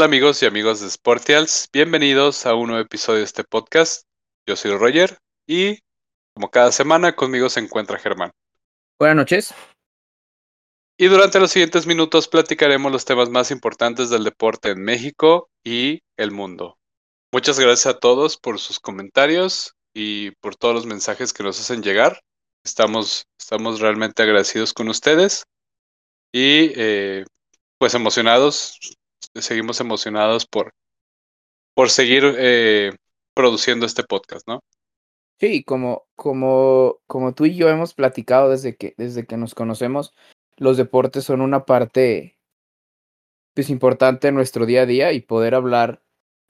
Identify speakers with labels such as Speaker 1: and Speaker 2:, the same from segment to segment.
Speaker 1: Tal amigos y amigos de Sportials? Bienvenidos a un nuevo episodio de este podcast. Yo soy Roger y como cada semana conmigo se encuentra Germán.
Speaker 2: Buenas noches.
Speaker 1: Y durante los siguientes minutos platicaremos los temas más importantes del deporte en México y el mundo. Muchas gracias a todos por sus comentarios y por todos los mensajes que nos hacen llegar. Estamos, estamos realmente agradecidos con ustedes y eh, pues emocionados seguimos emocionados por, por seguir eh, produciendo este podcast, ¿no?
Speaker 2: Sí, como, como, como tú y yo hemos platicado desde que, desde que nos conocemos, los deportes son una parte pues, importante en nuestro día a día y poder hablar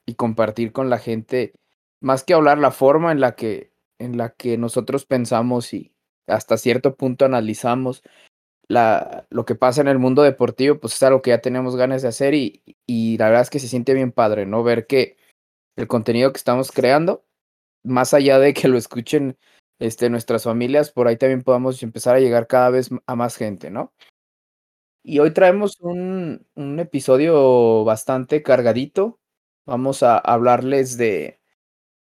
Speaker 2: y compartir con la gente, más que hablar la forma en la que, en la que nosotros pensamos y hasta cierto punto analizamos la, lo que pasa en el mundo deportivo, pues es algo que ya tenemos ganas de hacer y, y la verdad es que se siente bien padre, ¿no? Ver que el contenido que estamos creando, más allá de que lo escuchen este, nuestras familias, por ahí también podamos empezar a llegar cada vez a más gente, ¿no? Y hoy traemos un, un episodio bastante cargadito. Vamos a hablarles de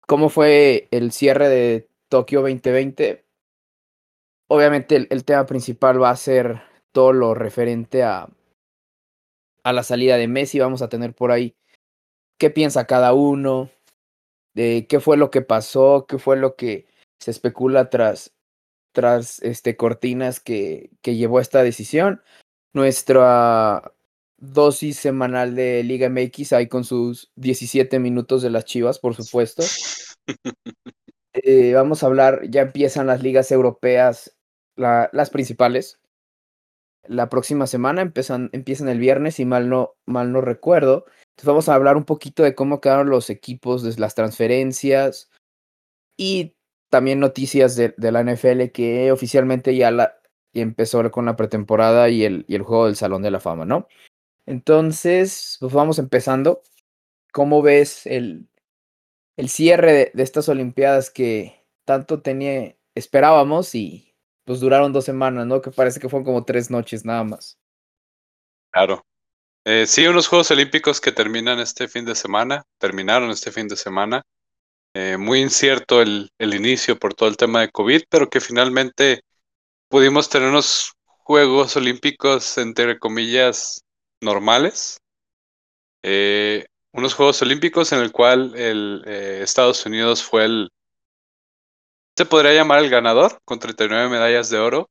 Speaker 2: cómo fue el cierre de Tokio 2020 obviamente el, tema principal va a ser todo lo referente a, a la salida de Messi. Vamos a tener por ahí qué piensa cada uno, de qué fue lo que pasó, qué fue lo que se especula tras, tras este, cortinas que, que llevó a esta decisión. Nuestra dosis semanal de Liga MX ahí con sus 17 minutos de las Chivas, por supuesto. Eh, vamos a hablar, ya empiezan las ligas europeas las principales. La próxima semana empiezan, empiezan el viernes, y mal no, mal no recuerdo. Entonces vamos a hablar un poquito de cómo quedaron los equipos, de las transferencias y también noticias de, la NFL que oficialmente ya la, empezó con la pretemporada y el, y el juego del Salón de la Fama, ¿no? Entonces, pues vamos empezando. ¿Cómo ves el, el cierre de, de estas Olimpiadas que tanto tenía, esperábamos y, pues duraron dos semanas, ¿no? Que parece que fueron como tres noches nada más.
Speaker 1: Claro. Eh, sí, unos Juegos Olímpicos que terminan este fin de semana, terminaron este fin de semana. Eh, muy incierto el, el, inicio por todo el tema de COVID, pero que finalmente pudimos tener unos Juegos Olímpicos, entre comillas, normales. Eh, unos Juegos Olímpicos en el cual el, Estados Unidos fue el, se podría llamar el ganador, con 39 medallas de oro,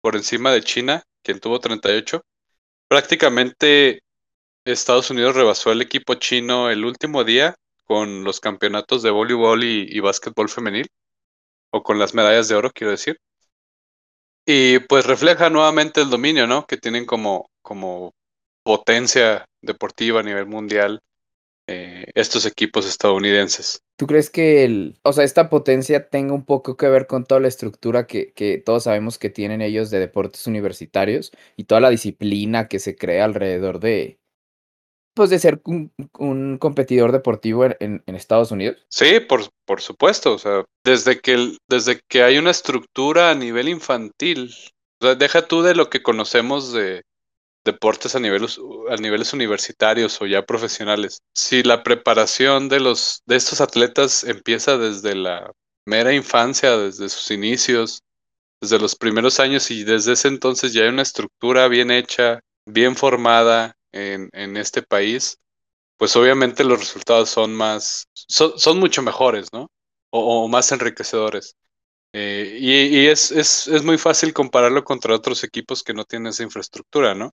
Speaker 1: por encima de China, quien tuvo 38. Prácticamente Estados Unidos rebasó al equipo chino el último día con los campeonatos de voleibol y, básquetbol femenil, o con las medallas de oro, quiero decir. Y pues refleja nuevamente el dominio, ¿no? Que tienen como, como potencia deportiva a nivel mundial eh, estos equipos estadounidenses.
Speaker 2: ¿Tú crees que el, o sea, esta potencia tenga un poco que ver con toda la estructura que, que todos sabemos que tienen ellos de deportes universitarios y toda la disciplina que se crea alrededor de, pues de ser un, un competidor deportivo en, en, Estados Unidos?
Speaker 1: Sí, por, por supuesto. O sea, desde que, desde que hay una estructura a nivel infantil, o sea, deja tú de lo que conocemos de, deportes a niveles, a niveles universitarios o ya profesionales. Si la preparación de, los, de estos atletas empieza desde la mera infancia, desde sus inicios, desde los primeros años y desde ese entonces ya hay una estructura bien hecha, bien formada en, en este país, pues obviamente los resultados son más, son, son mucho mejores, ¿no? O, más enriquecedores. Eh, y, y es, es, es, muy fácil compararlo contra otros equipos que no tienen esa infraestructura, ¿no?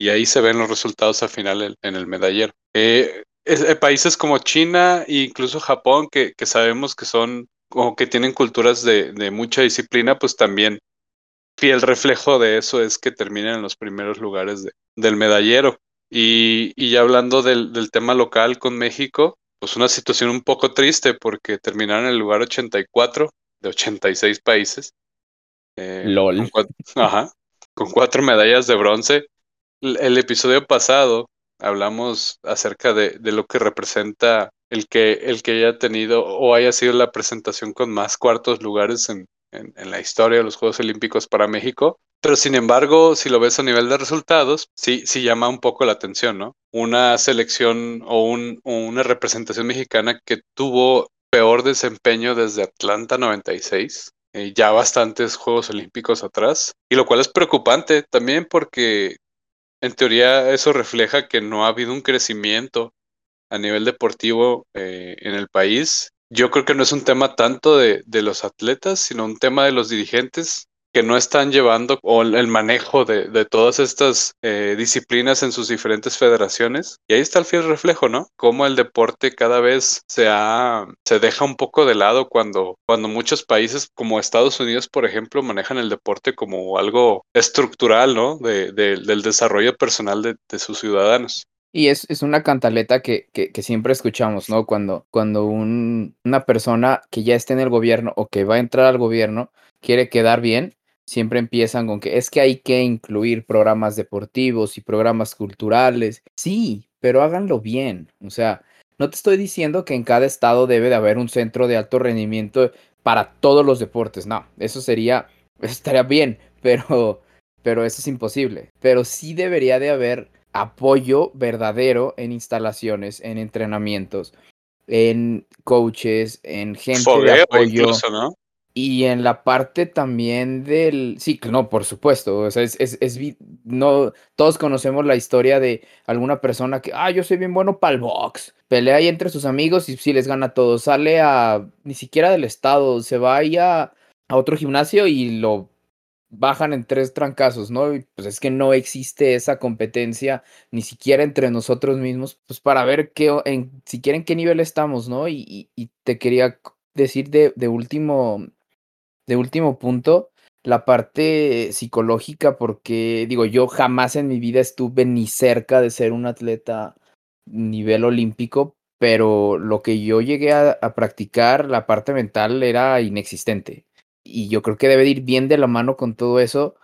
Speaker 1: Y ahí se ven los resultados al final en el medallero. Eh, eh, países como China e incluso Japón, que, que, sabemos que son o que tienen culturas de, de, mucha disciplina, pues también fiel reflejo de eso es que terminan en los primeros lugares de, del medallero. Y, y ya hablando del, del, tema local con México, pues una situación un poco triste porque terminaron en el lugar 84 de 86 países.
Speaker 2: Eh, LOL.
Speaker 1: Con cuatro, ajá, con cuatro medallas de bronce. El, episodio pasado hablamos acerca de, de, lo que representa el que, el que haya tenido o haya sido la presentación con más cuartos lugares en, en, la historia de los Juegos Olímpicos para México. Pero sin embargo, si lo ves a nivel de resultados, sí, sí llama un poco la atención, ¿no? Una selección o, un, una representación mexicana que tuvo peor desempeño desde Atlanta 96, eh, ya bastantes Juegos Olímpicos atrás, y lo cual es preocupante también porque en teoría eso refleja que no ha habido un crecimiento a nivel deportivo eh, en el país. Yo creo que no es un tema tanto de, de, los atletas, sino un tema de los dirigentes que no están llevando o el manejo de, de todas estas eh, disciplinas en sus diferentes federaciones. Y ahí está el fiel reflejo, ¿no? Cómo el deporte cada vez se, ha, se deja un poco de lado cuando, cuando muchos países como Estados Unidos, por ejemplo, manejan el deporte como algo estructural, ¿no? De, de, del desarrollo personal de, de sus ciudadanos.
Speaker 2: Y es, es una cantaleta que, que, que, siempre escuchamos, ¿no? Cuando, cuando un, una persona que ya está en el gobierno o que va a entrar al gobierno quiere quedar bien, siempre empiezan con que es que hay que incluir programas deportivos y programas culturales. Sí, pero háganlo bien. O sea, no te estoy diciendo que en cada estado debe de haber un centro de alto rendimiento para todos los deportes. No, eso sería, eso estaría bien, pero, pero eso es imposible. Pero sí debería de haber apoyo verdadero en instalaciones, en entrenamientos, en coaches, en gente
Speaker 1: Fogueo,
Speaker 2: de apoyo.
Speaker 1: Incluso, ¿no?
Speaker 2: Y en la parte también del. Sí, no, por supuesto. O sea, es, es, es, no. Todos conocemos la historia de alguna persona que, ah, yo soy bien bueno para el box. Pelea ahí entre sus amigos y sí les gana a todos. Sale a. Ni siquiera del estado. Se va ahí a, a otro gimnasio y lo bajan en tres trancazos, ¿no? Y pues es que no existe esa competencia ni siquiera entre nosotros mismos, pues para ver qué, en, siquiera qué nivel estamos, ¿no? Y, y, y te quería decir de, de último de último punto, la parte psicológica, porque digo, yo jamás en mi vida estuve ni cerca de ser un atleta nivel olímpico, pero lo que yo llegué a, practicar, la parte mental era inexistente. Y yo creo que debe ir bien de la mano con todo eso.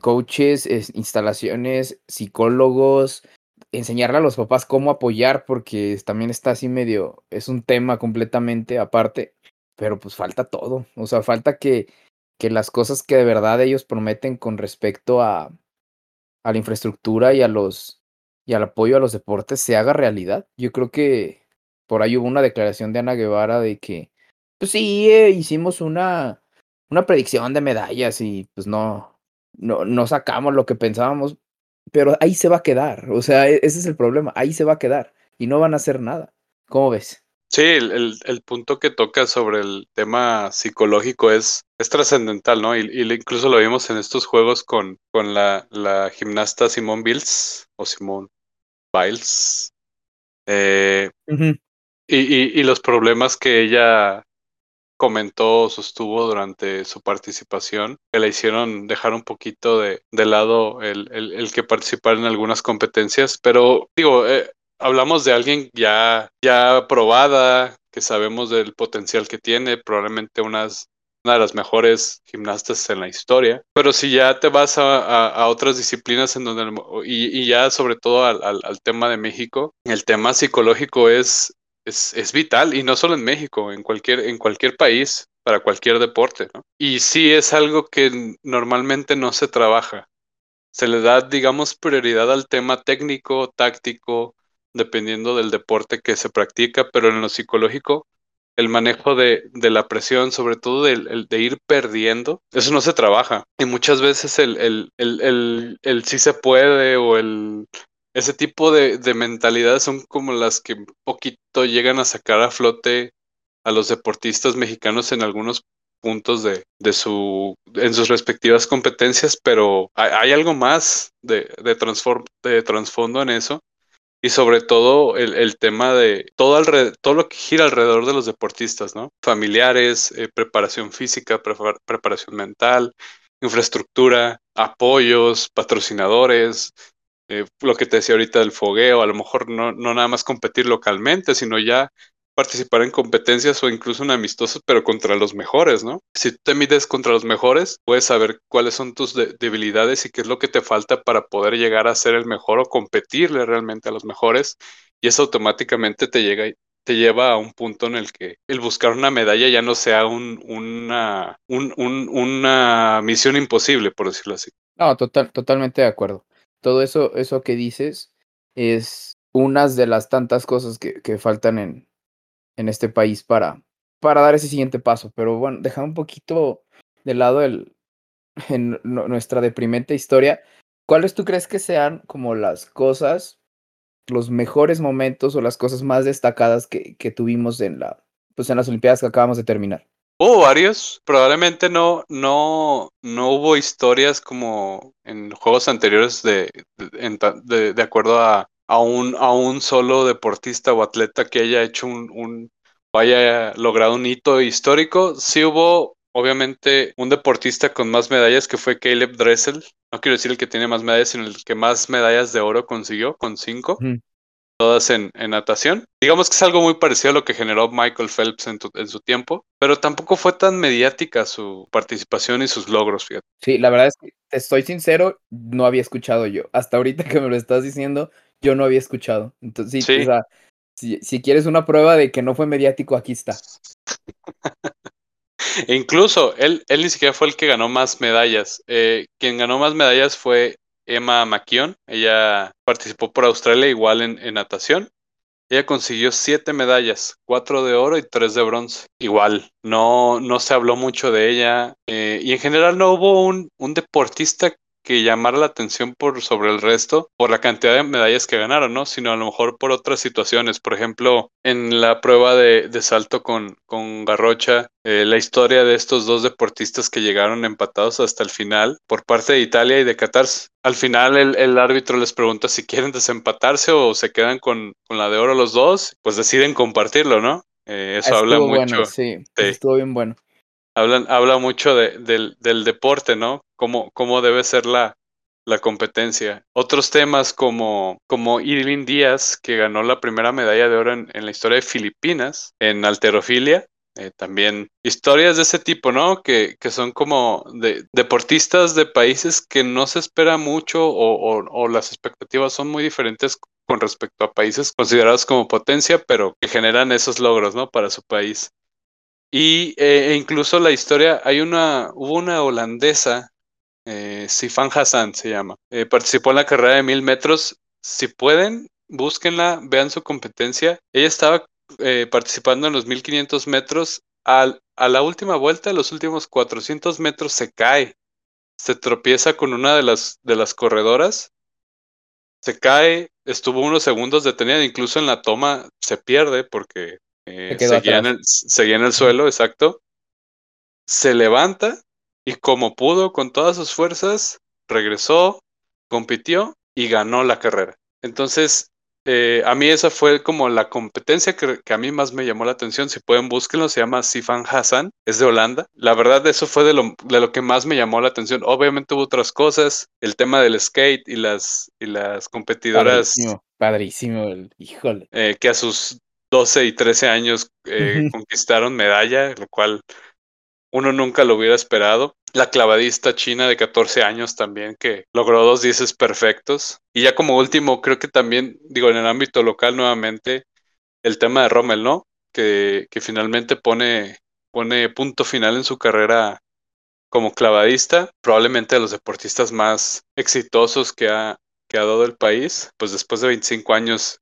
Speaker 2: Coaches, instalaciones, psicólogos, enseñarle a los papás cómo apoyar, porque también está así medio, es un tema completamente aparte pero pues falta todo. O sea, falta que, que las cosas que de verdad ellos prometen con respecto a, a la infraestructura y a los y al apoyo a los deportes se haga realidad. Yo creo que por ahí hubo una declaración de Ana Guevara de que, pues sí, eh, hicimos una, una predicción de medallas y pues no, no, no sacamos lo que pensábamos, pero ahí se va a quedar. O sea, e-, ese es el problema, ahí se va a quedar y no van a hacer nada. ¿Cómo ves?
Speaker 1: Sí, el, el, el, punto que toca sobre el tema psicológico es, es trascendental, ¿no? Y, y, incluso lo vimos en estos juegos con, con la, la gimnasta Simone Biles o Simone Biles. Eh, uh -huh. y, y, y, los problemas que ella comentó, sostuvo durante su participación, que le hicieron dejar un poquito de, de lado el, el, el que participar en algunas competencias. Pero digo, eh, hablamos de alguien ya, ya probada, que sabemos del potencial que tiene, probablemente una de las mejores gimnastas en la historia. Pero si ya te vas a, a, otras disciplinas en donde, y, y ya sobre todo al, al, tema de México, el tema psicológico es, es, es, vital, y no solo en México, en cualquier, en cualquier país, para cualquier deporte. Y sí es algo que normalmente no se trabaja. Se le da, digamos, prioridad al tema técnico, táctico, dependiendo del deporte que se practica, pero en lo psicológico, el manejo de, de la presión, sobre todo de, de, ir perdiendo, eso no se trabaja. Y muchas veces el, el, el, el, sí se puede o el, ese tipo de, de mentalidades son como las que un poquito llegan a sacar a flote a los deportistas mexicanos en algunos puntos de, de su en sus respectivas competencias, pero hay, algo más de, de, de trasfondo en eso y sobre todo el, el tema de todo, alrededor, todo lo que gira alrededor de los deportistas, ¿no? Familiares, eh, preparación física, pre preparación mental, infraestructura, apoyos, patrocinadores, eh, lo que te decía ahorita del fogueo, a lo mejor no, no nada más competir localmente, sino ya participar en competencias o incluso en amistosos, pero contra los mejores, ¿no? Si te mides contra los mejores, puedes saber cuáles son tus debilidades y qué es lo que te falta para poder llegar a ser el mejor o competirle realmente a los mejores. Y eso automáticamente te llega te lleva a un punto en el que el buscar una medalla ya no sea un, una, una misión imposible, por decirlo así.
Speaker 2: No, total, totalmente de acuerdo. Todo eso, eso que dices es unas de las tantas cosas que, que faltan en, en este país para, para dar ese siguiente paso. Pero bueno, dejar un poquito de lado el, en nuestra deprimente historia. ¿Cuáles tú crees que sean como las cosas, los mejores momentos o las cosas más destacadas que, que tuvimos en la, pues en las Olimpiadas que acabamos de terminar?
Speaker 1: Hubo varios, probablemente no, no, no hubo historias como en juegos anteriores de, de, de acuerdo a, a un, a un solo deportista o atleta que haya hecho un, un haya logrado un hito histórico. Sí hubo, obviamente, un deportista con más medallas que fue Caleb Dressel. No quiero decir el que tiene más medallas, sino el que más medallas de oro consiguió, con cinco. Todas en, en, natación. Digamos que es algo muy parecido a lo que generó Michael Phelps en, en, su tiempo, pero tampoco fue tan mediática su participación y sus logros, fíjate.
Speaker 2: Sí, la verdad es que, te estoy sincero, no había escuchado yo. Hasta ahorita que me lo estás diciendo, yo no había escuchado. Entonces, sí, O sea, si, si, quieres una prueba de que no fue mediático, aquí está.
Speaker 1: e incluso él, él ni siquiera fue el que ganó más medallas. Eh, quien ganó más medallas fue Emma McKeon. Ella participó por Australia igual en, en natación. Ella consiguió siete medallas, cuatro de oro y tres de bronce. Igual, no, no se habló mucho de ella. Eh, y en general no hubo un, un deportista que llamar la atención por sobre el resto por la cantidad de medallas que ganaron, ¿no? Sino a lo mejor por otras situaciones. Por ejemplo, en la prueba de, de salto con, con Garrocha, eh, la historia de estos dos deportistas que llegaron empatados hasta el final por parte de Italia y de Qatar. Al final el, el árbitro les pregunta si quieren desempatarse o se quedan con, con, la de oro los dos, pues deciden compartirlo, ¿no? Eh, eso habla mucho.
Speaker 2: sí, sí, estuvo bien bueno
Speaker 1: hablan, habla mucho de, del, del, deporte, ¿no? Cómo, cómo debe ser la, la competencia. Otros temas como, como Irving Díaz, que ganó la primera medalla de oro en, en la historia de Filipinas, en alterofilia. Eh, también historias de ese tipo, ¿no? Que, que son como de, deportistas de países que no se espera mucho o, o, o las expectativas son muy diferentes con respecto a países considerados como potencia, pero que generan esos logros, ¿no? Para su país. Y eh, incluso la historia, hay una, hubo una holandesa, eh, Sifan Hassan se llama, eh, participó en la carrera de mil metros. Si pueden, búsquenla, vean su competencia. Ella estaba eh, participando en los 1500 metros. A la última vuelta, los últimos 400 metros, se cae. Se tropieza con una de las, de las corredoras. Se cae, estuvo unos segundos detenida, incluso en la toma se pierde porque eh, seguía, en el, seguía, en el, suelo, exacto. Se levanta y como pudo, con todas sus fuerzas, regresó, compitió y ganó la carrera. Entonces, eh, a mí esa fue como la competencia que, que, a mí más me llamó la atención. Si pueden, búsquenlo. Se llama Sifan Hassan. Es de Holanda. La verdad, eso fue de lo, de lo que más me llamó la atención. Obviamente hubo otras cosas. El tema del skate y las, y las competidoras.
Speaker 2: Padrísimo, padrísimo el, híjole.
Speaker 1: Eh, que a sus 12 y 13 años eh, conquistaron medalla, lo cual uno nunca lo hubiera esperado. La clavadista china de 14 años también, que logró dos dices perfectos. Y ya como último, creo que también, digo, en el ámbito local nuevamente, el tema de Rommel, ¿no? Que, que finalmente pone, pone punto final en su carrera como clavadista, probablemente de los deportistas más exitosos que ha, que ha dado el país, pues después de 25 años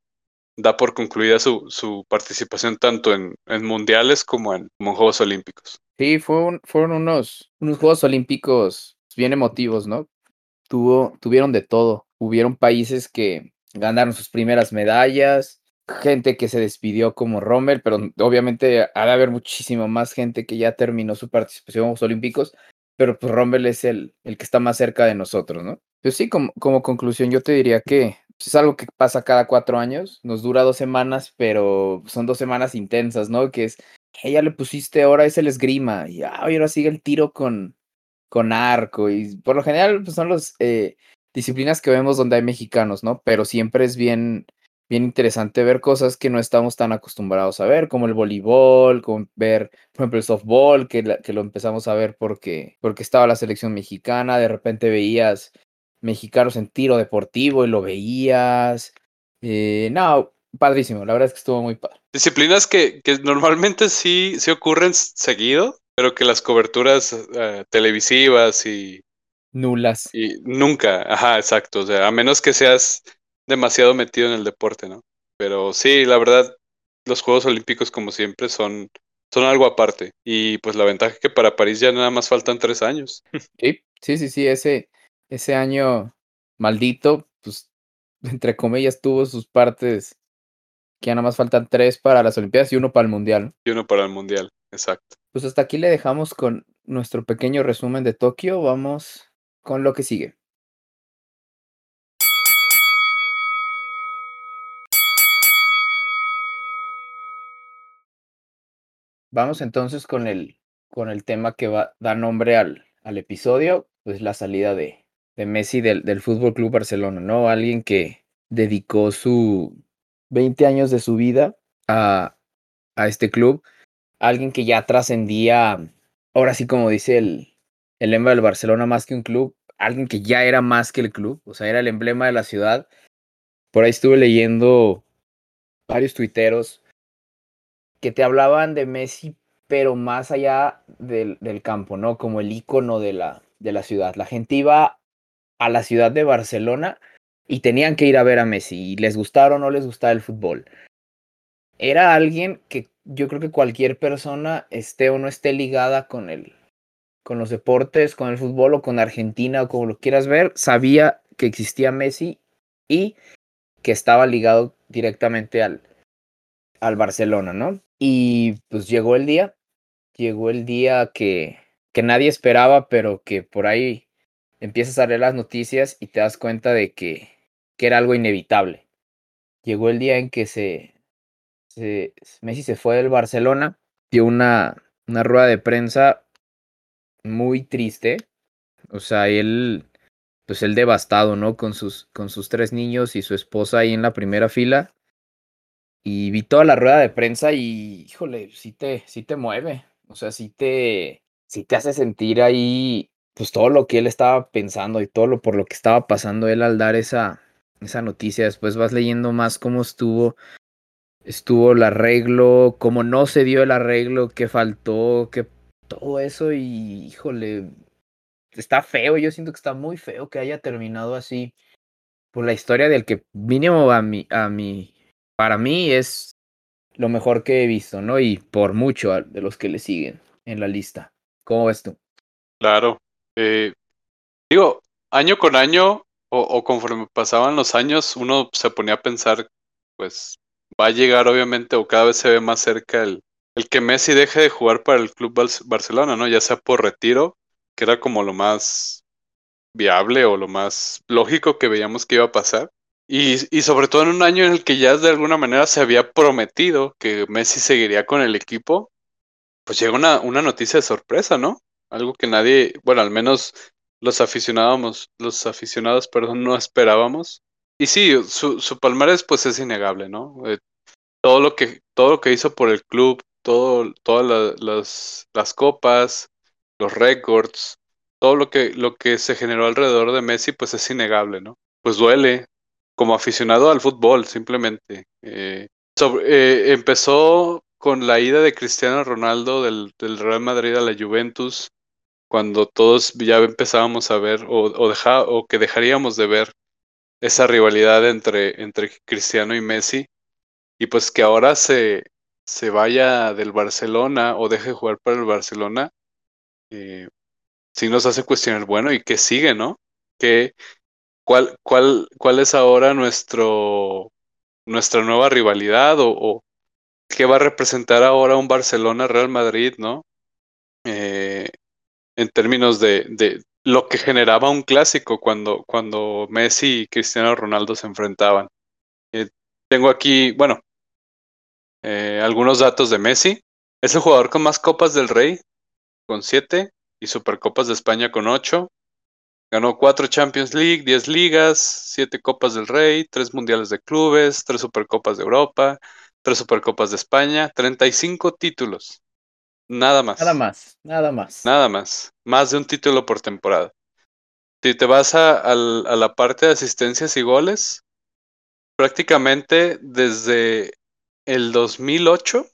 Speaker 1: da por concluida su, su participación tanto en, en mundiales como en, Juegos Olímpicos.
Speaker 2: Sí, fue fueron unos, unos Juegos Olímpicos bien emotivos, ¿no? Tuvo, tuvieron de todo. Hubieron países que ganaron sus primeras medallas, gente que se despidió como Rommel, pero obviamente ha de haber muchísima más gente que ya terminó su participación en Juegos Olímpicos, pero pues Rommel es el, el que está más cerca de nosotros, ¿no? Pues sí, como, como conclusión yo te diría que es algo que pasa cada cuatro años, nos dura dos semanas, pero son dos semanas intensas, ¿no? Que es, que ya le pusiste, ahora es el esgrima, y ah, ahora sigue el tiro con, con arco, y por lo general pues son los, eh, disciplinas que vemos donde hay mexicanos, ¿no? Pero siempre es bien, bien interesante ver cosas que no estamos tan acostumbrados a ver, como el voleibol, como ver, por ejemplo, el softball, que, que lo empezamos a ver porque, porque estaba la selección mexicana, de repente veías mexicanos en tiro deportivo y lo veías. Eh, no, padrísimo, la verdad es que estuvo muy padre.
Speaker 1: Disciplinas que, que normalmente sí, sí ocurren seguido, pero que las coberturas uh, televisivas y...
Speaker 2: Nulas.
Speaker 1: Y nunca, ajá, exacto, o sea, a menos que seas demasiado metido en el deporte, ¿no? Pero sí, la verdad, los Juegos Olímpicos, como siempre, son, son algo aparte. Y pues la ventaja es que para París ya nada más faltan tres años.
Speaker 2: Sí, sí, sí, sí, ese, ese año maldito, pues, entre comillas, tuvo sus partes que ya nada más faltan tres para las Olimpiadas y uno para el Mundial.
Speaker 1: Y uno para el Mundial, exacto.
Speaker 2: Pues hasta aquí le dejamos con nuestro pequeño resumen de Tokio. Vamos con lo que sigue. Vamos entonces con el, con el tema que va, da nombre al, al episodio, pues la salida de, de Messi del, del Fútbol Club Barcelona, ¿no? Alguien que dedicó su 20 años de su vida a, a este club, alguien que ya trascendía, ahora sí como dice el, el lema del Barcelona más que un club, alguien que ya era más que el club, o sea, era el emblema de la ciudad. Por ahí estuve leyendo varios tuiteros que te hablaban de Messi, pero más allá del, del campo, ¿no? Como el icono de la, de la ciudad. La gente iba a la ciudad de Barcelona y tenían que ir a ver a Messi, y les gustara o no les gustaba el fútbol. Era alguien que yo creo que cualquier persona esté o no esté ligada con el, con los deportes, con el fútbol o con Argentina o como lo quieras ver, sabía que existía Messi y que estaba ligado directamente al, al Barcelona, ¿no? Y pues llegó el día, llegó el día que, que nadie esperaba, pero que por ahí empiezas a leer las noticias y te das cuenta de que, que era algo inevitable. Llegó el día en que se, se Messi se fue del Barcelona, dio una, una rueda de prensa muy triste. O sea, él, pues él devastado, ¿no? Con sus, con sus tres niños y su esposa ahí en la primera fila. Y vi toda la rueda de prensa y, híjole, sí te, sí te mueve. O sea, sí te, sí te hace sentir ahí, pues todo lo que él estaba pensando y todo lo por lo que estaba pasando él al dar esa, esa noticia. Después vas leyendo más cómo estuvo, estuvo el arreglo, cómo no se dio el arreglo, qué faltó, qué todo eso y, híjole, está feo. Yo siento que está muy feo que haya terminado así por la historia del que mínimo a mi, a mi para mí es lo mejor que he visto, ¿no? Y por mucho de los que le siguen en la lista. ¿Cómo ves tú?
Speaker 1: Claro. Eh, digo, año con año, o, conforme pasaban los años, uno se ponía a pensar, pues va a llegar obviamente, o cada vez se ve más cerca el, el que Messi deje de jugar para el Club Barcelona, ¿no? Ya sea por retiro, que era como lo más viable o lo más lógico que veíamos que iba a pasar y, y, sobre todo en un año en el que ya de alguna manera se había prometido que Messi seguiría con el equipo, pues llega una, una noticia de sorpresa, ¿no? Algo que nadie, bueno, al menos los aficionados, los aficionados, perdón, no esperábamos. Y sí, su, su palmarés pues es innegable, ¿no? Eh, todo lo que, todo lo que hizo por el club, todo, todas la, las, las copas, los récords, todo lo que, lo que se generó alrededor de Messi, pues es innegable, ¿no? Pues duele, como aficionado al fútbol, simplemente. Eh, eh, empezó con la ida de Cristiano Ronaldo del, del, Real Madrid a la Juventus, cuando todos ya empezábamos a ver o, o, o que dejaríamos de ver esa rivalidad entre, entre Cristiano y Messi, y pues que ahora se, se vaya del Barcelona o deje de jugar para el Barcelona, eh, sí nos hace cuestionar, bueno, ¿y qué sigue, no? ¿Qué, ¿Cuál, cuál, cuál es ahora nuestro, nuestra nueva rivalidad o, o, qué va a representar ahora un Barcelona-Real Madrid, ¿no? Eh, en términos de, de, lo que generaba un clásico cuando, cuando Messi y Cristiano Ronaldo se enfrentaban. Eh, tengo aquí, bueno, eh, algunos datos de Messi. Es el jugador con más copas del Rey, con siete, y Supercopas de España con ocho Ganó cuatro Champions League, diez ligas, siete Copas del Rey, tres Mundiales de Clubes, tres Supercopas de Europa, tres Supercopas de España, 35 títulos. Nada más.
Speaker 2: Nada más, nada más.
Speaker 1: Nada más. Más de un título por temporada. Si te vas a, a la parte de asistencias y goles, prácticamente desde el 2008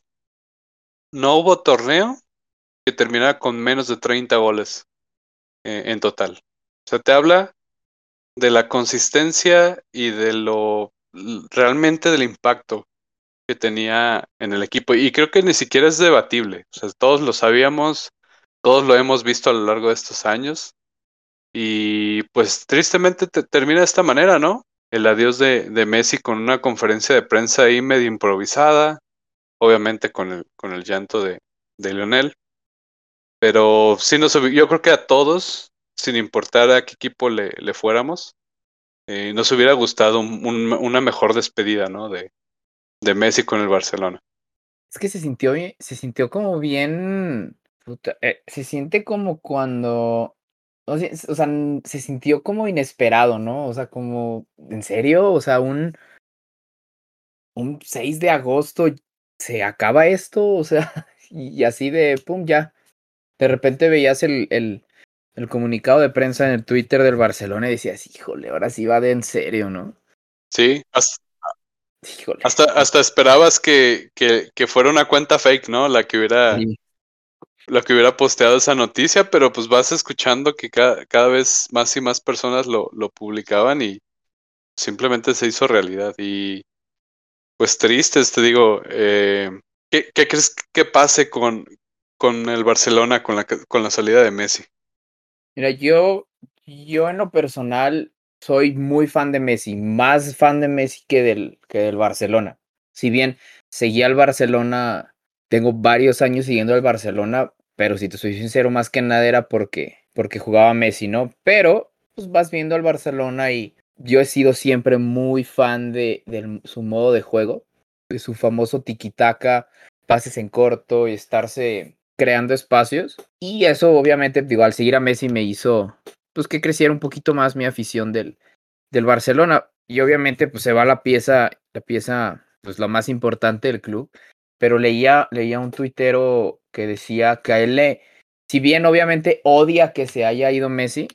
Speaker 1: no hubo torneo que terminara con menos de 30 goles eh, en total. O sea, te habla de la consistencia y de lo realmente del impacto que tenía en el equipo. Y creo que ni siquiera es debatible. Todos lo sabíamos, todos lo hemos visto a lo largo de estos años. Y pues tristemente te termina de esta manera, ¿no? El adiós de, Messi con una conferencia de prensa ahí medio improvisada, obviamente con el, con el llanto de, de Lionel. Pero sí nos, yo creo que a todos sin importar a qué equipo le, fuéramos, eh, nos hubiera gustado un, una mejor despedida, ¿no? De, de, Messi con el Barcelona.
Speaker 2: Es que se sintió bien, se sintió como bien, puta, eh, se siente como cuando, o sea, o sea, se sintió como inesperado, ¿no? O sea, como, ¿en serio? O sea, un, un 6 de agosto se acaba esto, o sea, y así de, pum, ya. De repente veías el, el, el comunicado de prensa en el Twitter del Barcelona y decías, híjole, ahora sí va de en serio, ¿no?
Speaker 1: Sí, hasta, híjole. hasta, hasta esperabas que, que, que, fuera una cuenta fake, ¿no? La que hubiera, sí. la que hubiera posteado esa noticia, pero pues vas escuchando que cada, cada vez más y más personas lo, lo publicaban y simplemente se hizo realidad. Y pues tristes, te digo, eh, ¿qué, ¿qué, crees que pase con, con el Barcelona, con la, con la salida de Messi?
Speaker 2: Mira, yo, yo en lo personal soy muy fan de Messi, más fan de Messi que del, que del Barcelona. Si bien seguía al Barcelona, tengo varios años siguiendo al Barcelona, pero si te soy sincero, más que nada era porque, porque jugaba Messi, ¿no? Pero pues vas viendo al Barcelona y yo he sido siempre muy fan de, su modo de juego, de su famoso tiki-taka, pases en corto y estarse creando espacios. Y eso obviamente, digo, al seguir a Messi me hizo, pues que creciera un poquito más mi afición del, del Barcelona. Y obviamente, pues se va la pieza, la pieza, pues lo más importante del club. Pero leía, leía un tuitero que decía que a él le, si bien obviamente odia que se haya ido Messi,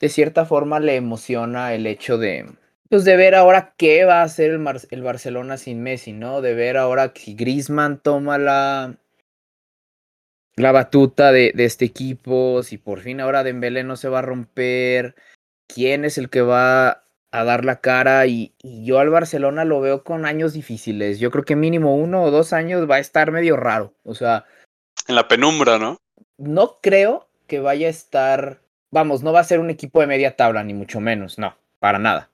Speaker 2: de cierta forma le emociona el hecho de, pues de ver ahora qué va a hacer el, el Barcelona sin Messi, ¿no? De ver ahora que Griezmann toma la, la batuta de, de, este equipo, si por fin ahora Dembélé no se va a romper, quién es el que va a dar la cara y, y, yo al Barcelona lo veo con años difíciles. Yo creo que mínimo uno o dos años va a estar medio raro. O sea...
Speaker 1: En la penumbra, ¿no?
Speaker 2: No creo que vaya a estar... Vamos, no va a ser un equipo de media tabla, ni mucho menos, no, para nada.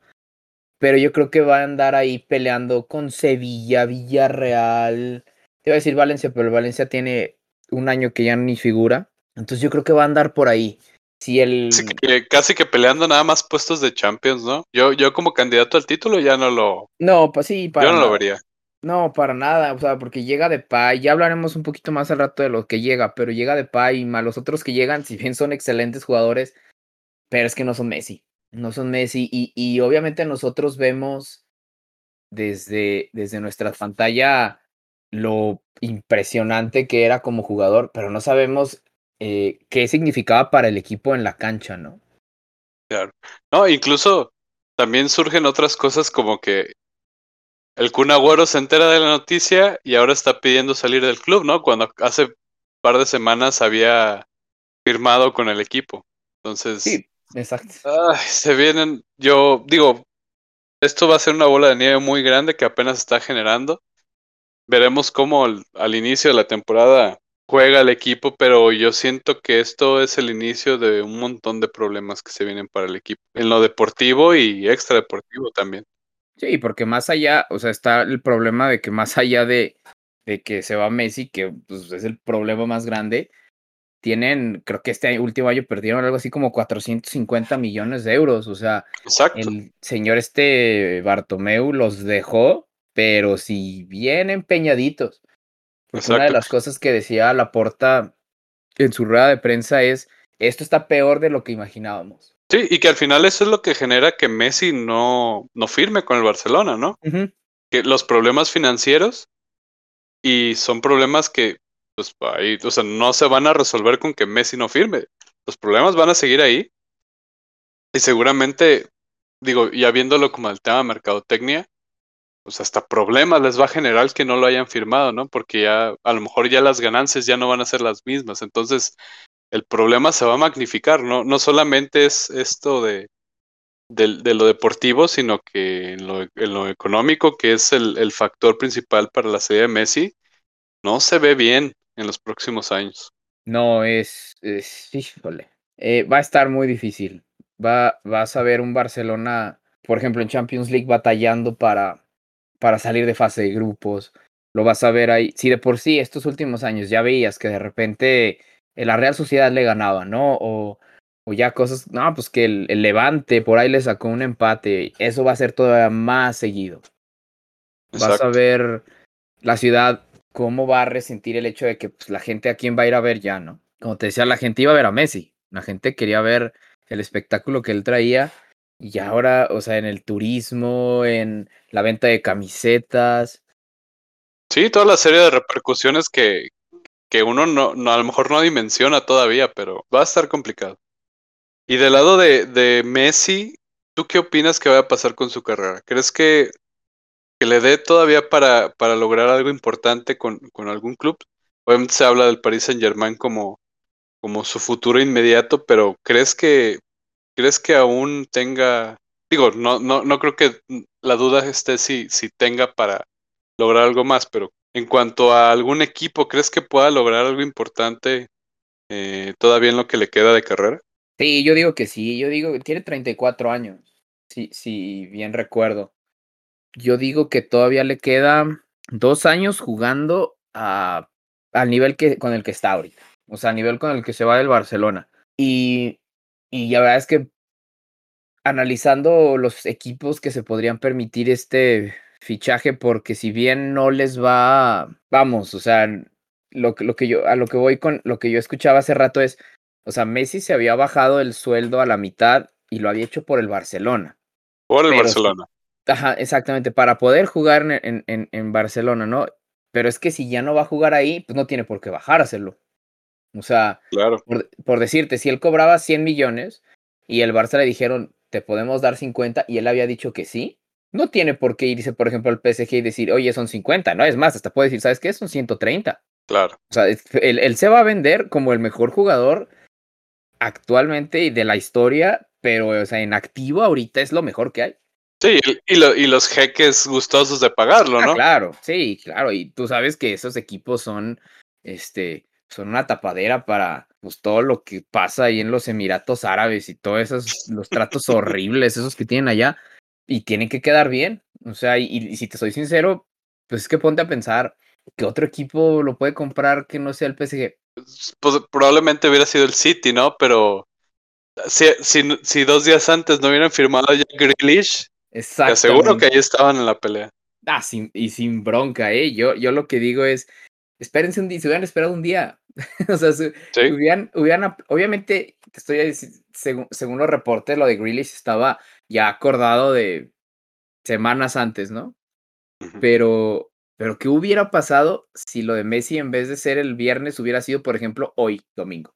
Speaker 2: Pero yo creo que va a andar ahí peleando con Sevilla, Villarreal. Te iba a decir Valencia, pero el Valencia tiene un año que ya ni figura. Entonces yo creo que va a andar por ahí. Si el...
Speaker 1: Sí, que, casi que peleando nada más puestos de Champions, ¿no? Yo, yo como candidato al título ya no lo...
Speaker 2: No, pues sí,
Speaker 1: para Yo no nada. lo vería.
Speaker 2: No, para nada, o sea, porque llega de Pay, ya hablaremos un poquito más al rato de lo que llega, pero llega de Pay y más los otros que llegan, si bien son excelentes jugadores, pero es que no son Messi, no son Messi y, y obviamente nosotros vemos desde, desde nuestra pantalla lo impresionante que era como jugador, pero no sabemos eh, qué significaba para el equipo en la cancha, ¿no?
Speaker 1: Claro. No, incluso también surgen otras cosas como que el Kun Agüero se entera de la noticia y ahora está pidiendo salir del club, ¿no? Cuando hace un par de semanas había firmado con el equipo. Entonces,
Speaker 2: sí, exacto.
Speaker 1: Ay, se vienen, yo digo, esto va a ser una bola de nieve muy grande que apenas está generando veremos cómo al, al, inicio de la temporada juega el equipo, pero yo siento que esto es el inicio de un montón de problemas que se vienen para el equipo, en lo deportivo y extra deportivo también.
Speaker 2: Sí, porque más allá, o sea, está el problema de que más allá de, de que se va Messi, que pues, es el problema más grande, tienen, creo que este último año perdieron algo así como 450 millones de euros, o sea,
Speaker 1: Exacto.
Speaker 2: el señor este Bartomeu los dejó pero si bien empeñaditos. Una de las cosas que decía Laporta en su rueda de prensa es, esto está peor de lo que imaginábamos.
Speaker 1: Sí, y que al final eso es lo que genera que Messi no, no firme con el Barcelona, ¿no? Que los problemas financieros y son problemas que, pues, ahí, o sea, no se van a resolver con que Messi no firme. Los problemas van a seguir ahí. Y seguramente, digo, ya viéndolo como el tema de mercadotecnia, pues hasta problemas les va a generar que no lo hayan firmado, ¿no? Porque ya, a lo mejor ya las ganancias ya no van a ser las mismas. Entonces, el problema se va a magnificar, ¿no? No solamente es esto de, de, lo deportivo, sino que en lo, económico, que es el, factor principal para la serie de Messi, no se ve bien en los próximos años.
Speaker 2: No, es, es híjole, eh, va a estar muy difícil. Va, vas a ver un Barcelona, por ejemplo, en Champions League batallando para, para salir de fase de grupos. Lo vas a ver ahí. Si de por sí estos últimos años ya veías que de repente la Real Sociedad le ganaba, ¿no? O, o ya cosas, no, pues que el, Levante por ahí le sacó un empate. Eso va a ser todavía más seguido. Vas a ver la ciudad cómo va a resentir el hecho de que pues, la gente a quién va a ir a ver ya, ¿no? Como te decía, la gente iba a ver a Messi. La gente quería ver el espectáculo que él traía. Y ahora, o sea, en el turismo, en la venta de camisetas.
Speaker 1: Sí, toda la serie de repercusiones que, que uno no, no, a lo mejor no dimensiona todavía, pero va a estar complicado. Y del lado de, de Messi, ¿tú qué opinas que va a pasar con su carrera? ¿Crees que, que le dé todavía para, para lograr algo importante con, con, algún club? Obviamente se habla del Paris Saint Germain como, como su futuro inmediato, pero ¿crees que, crees que aún tenga, digo, no, no, no creo que la duda esté si, si tenga para lograr algo más, pero en cuanto a algún equipo, ¿crees que pueda lograr algo importante eh, todavía en lo que le queda de carrera?
Speaker 2: Sí, yo digo que sí. Yo digo que tiene 34 años. Sí, sí, bien recuerdo. Yo digo que todavía le queda dos años jugando a, al nivel que, con el que está ahorita. O sea, a nivel con el que se va del Barcelona. Y, y la verdad es que analizando los equipos que se podrían permitir este fichaje porque si bien no les va, vamos, o sea, lo, lo que yo, a lo que voy con lo que yo escuchaba hace rato es, o sea, Messi se había bajado el sueldo a la mitad y lo había hecho por el Barcelona.
Speaker 1: Por el Barcelona.
Speaker 2: Ajá, exactamente, para poder jugar en, en, en, Barcelona, ¿no? Pero es que si ya no va a jugar ahí, pues no tiene por qué bajárselo. O sea,
Speaker 1: claro.
Speaker 2: por, por decirte, si él cobraba 100 millones y el Barça le dijeron, te podemos dar 50 y él había dicho que sí, no tiene por qué irse, por ejemplo, al PSG y decir, oye, son 50, ¿no? Es más, hasta puede decir, ¿sabes qué? Son 130.
Speaker 1: Claro.
Speaker 2: O sea, él, se va a vender como el mejor jugador actualmente y de la historia, pero, o sea, en activo ahorita es lo mejor que hay.
Speaker 1: Sí, y, y los jeques gustosos de pagarlo, ah, ¿no?
Speaker 2: Claro, sí, claro. Y tú sabes que esos equipos son, este, son una tapadera para pues todo lo que pasa ahí en los Emiratos Árabes y todos esos, los tratos horribles, esos que tienen allá y tiene que quedar bien. O sea, y, si te soy sincero, pues es que ponte a pensar que otro equipo lo puede comprar que no sea el PSG.
Speaker 1: Pues probablemente hubiera sido el City, ¿no? Pero si, si, dos días antes no hubieran firmado ya Grealish, te aseguro que ahí estaban en la pelea.
Speaker 2: Ah, sin, y sin bronca, ¿eh? Yo, yo lo que digo es, espérense un día, se hubieran esperado un día. o sea, hubieran, hubieran, obviamente, estoy según, según los reportes, lo de Grealish estaba ya acordado de semanas antes, ¿no? Pero, pero ¿qué hubiera pasado si lo de Messi en vez de ser el viernes hubiera sido, por ejemplo, hoy, domingo?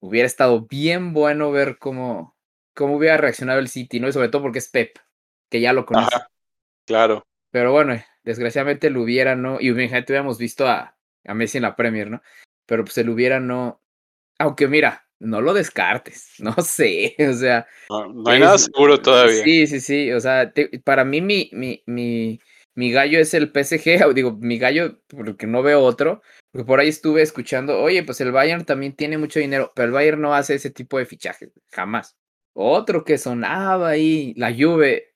Speaker 2: Hubiera estado bien bueno ver cómo, cómo hubiera reaccionado el City, ¿no? Y sobre todo porque es Pep, que ya lo conoce.
Speaker 1: claro.
Speaker 2: Pero bueno, desgraciadamente lo hubiera, ¿no? Y imagínate, hubiéramos visto a, a Messi en la Premier, ¿no? Pero pues el hubiera no. Aunque mira, no lo descartes, no sé, o sea.
Speaker 1: No, hay nada seguro todavía.
Speaker 2: Sí, sí, sí, o sea, para mí mi, mi, mi, mi gallo es el PSG, digo, mi gallo, porque no veo otro, porque por ahí estuve escuchando, oye, pues el Bayern también tiene mucho dinero, pero el Bayern no hace ese tipo de fichajes, jamás. Otro que sonaba ahí, la Juve.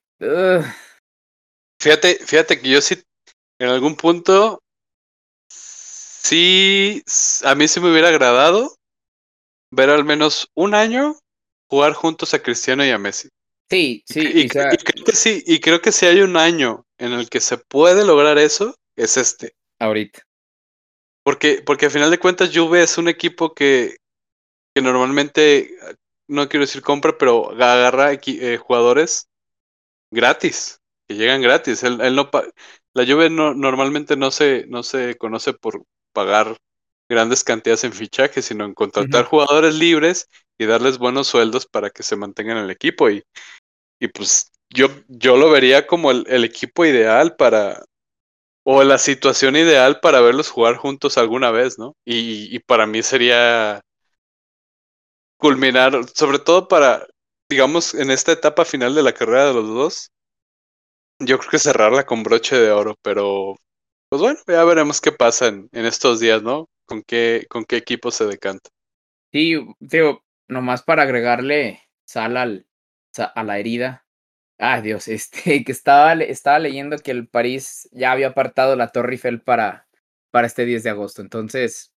Speaker 1: Fíjate, fíjate que yo sí, en algún punto, sí, a mí sí me hubiera agradado ver al menos un año jugar juntos a Cristiano y a Messi.
Speaker 2: Sí, sí.
Speaker 1: Y, creo que sí, y creo que si hay un año en el que se puede lograr eso, es este.
Speaker 2: Ahorita.
Speaker 1: Porque, porque al final de cuentas Juve es un equipo que, que normalmente no quiero decir compra, pero agarra eh, jugadores gratis, que llegan gratis. Él, no la Juve no, normalmente no se, no se conoce por pagar grandes cantidades en fichajes, sino en contratar jugadores libres y darles buenos sueldos para que se mantengan en el equipo. Y, y pues yo, yo lo vería como el, equipo ideal para, o la situación ideal para verlos jugar juntos alguna vez, ¿no? Y, y, para mí sería culminar, sobre todo para, digamos, en esta etapa final de la carrera de los dos, yo creo que cerrarla con broche de oro, pero pues bueno, ya veremos qué pasa en, en estos días, ¿no? Con qué, con qué equipo se decanta.
Speaker 2: Sí, digo, nomás para agregarle sal al, a la herida. Ay, Dios, este, que estaba, estaba leyendo que el París ya había apartado la Torre Eiffel para, para este 10 de agosto. Entonces.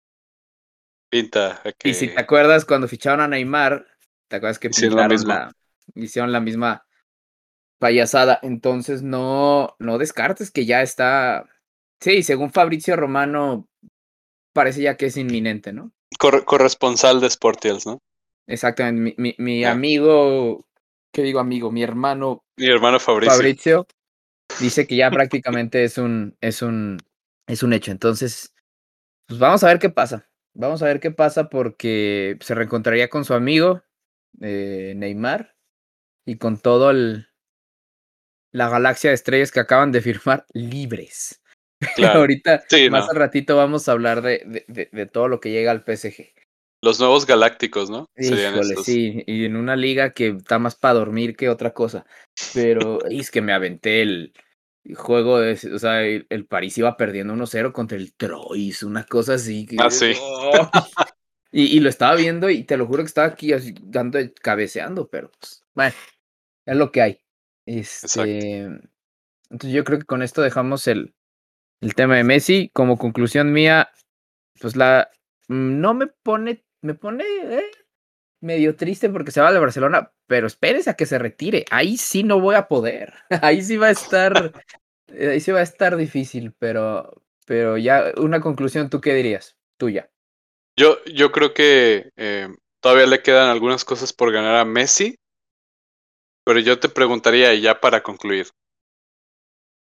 Speaker 1: Pinta.
Speaker 2: Y si te acuerdas cuando ficharon a Neymar, ¿te acuerdas que hicieron la misma, hicieron la misma payasada? Entonces no, no descartes que ya está. Sí, según Fabricio Romano, parece ya que es inminente, ¿no?
Speaker 1: corresponsal de Sportials, ¿no?
Speaker 2: Exactamente. Mi, mi, amigo, ¿qué digo amigo? Mi hermano.
Speaker 1: Mi hermano Fabricio.
Speaker 2: Fabricio dice que ya prácticamente es un, es un, es un hecho. Entonces, pues vamos a ver qué pasa. Vamos a ver qué pasa porque se reencontraría con su amigo eh, Neymar y con todo el la galaxia de estrellas que acaban de firmar libres. Ahorita, más al ratito, vamos a hablar de, de, de, todo lo que llega al PSG.
Speaker 1: Los nuevos galácticos, ¿no?
Speaker 2: Híjole, sí, y en una liga que está más para dormir que otra cosa. Pero es que me aventé el juego, de, o sea, el, París iba perdiendo 1-0 contra el Troyes, una cosa así.
Speaker 1: ah, sí.
Speaker 2: ¡oh! y, y, lo estaba viendo y te lo juro que estaba aquí así, dando, cabeceando, pero pues, bueno, es lo que hay. Este, entonces yo creo que con esto dejamos el, el tema de Messi. Como conclusión mía, pues la no me pone me pone eh, medio triste porque se va de Barcelona, pero espérese a que se retire. Ahí sí no voy a poder. Ahí sí va a estar, eh, ahí sí va a estar difícil, pero, pero ya una conclusión, ¿tú qué dirías? Tuya.
Speaker 1: Yo, yo creo que eh, todavía le quedan algunas cosas por ganar a Messi, pero yo te preguntaría ya para concluir.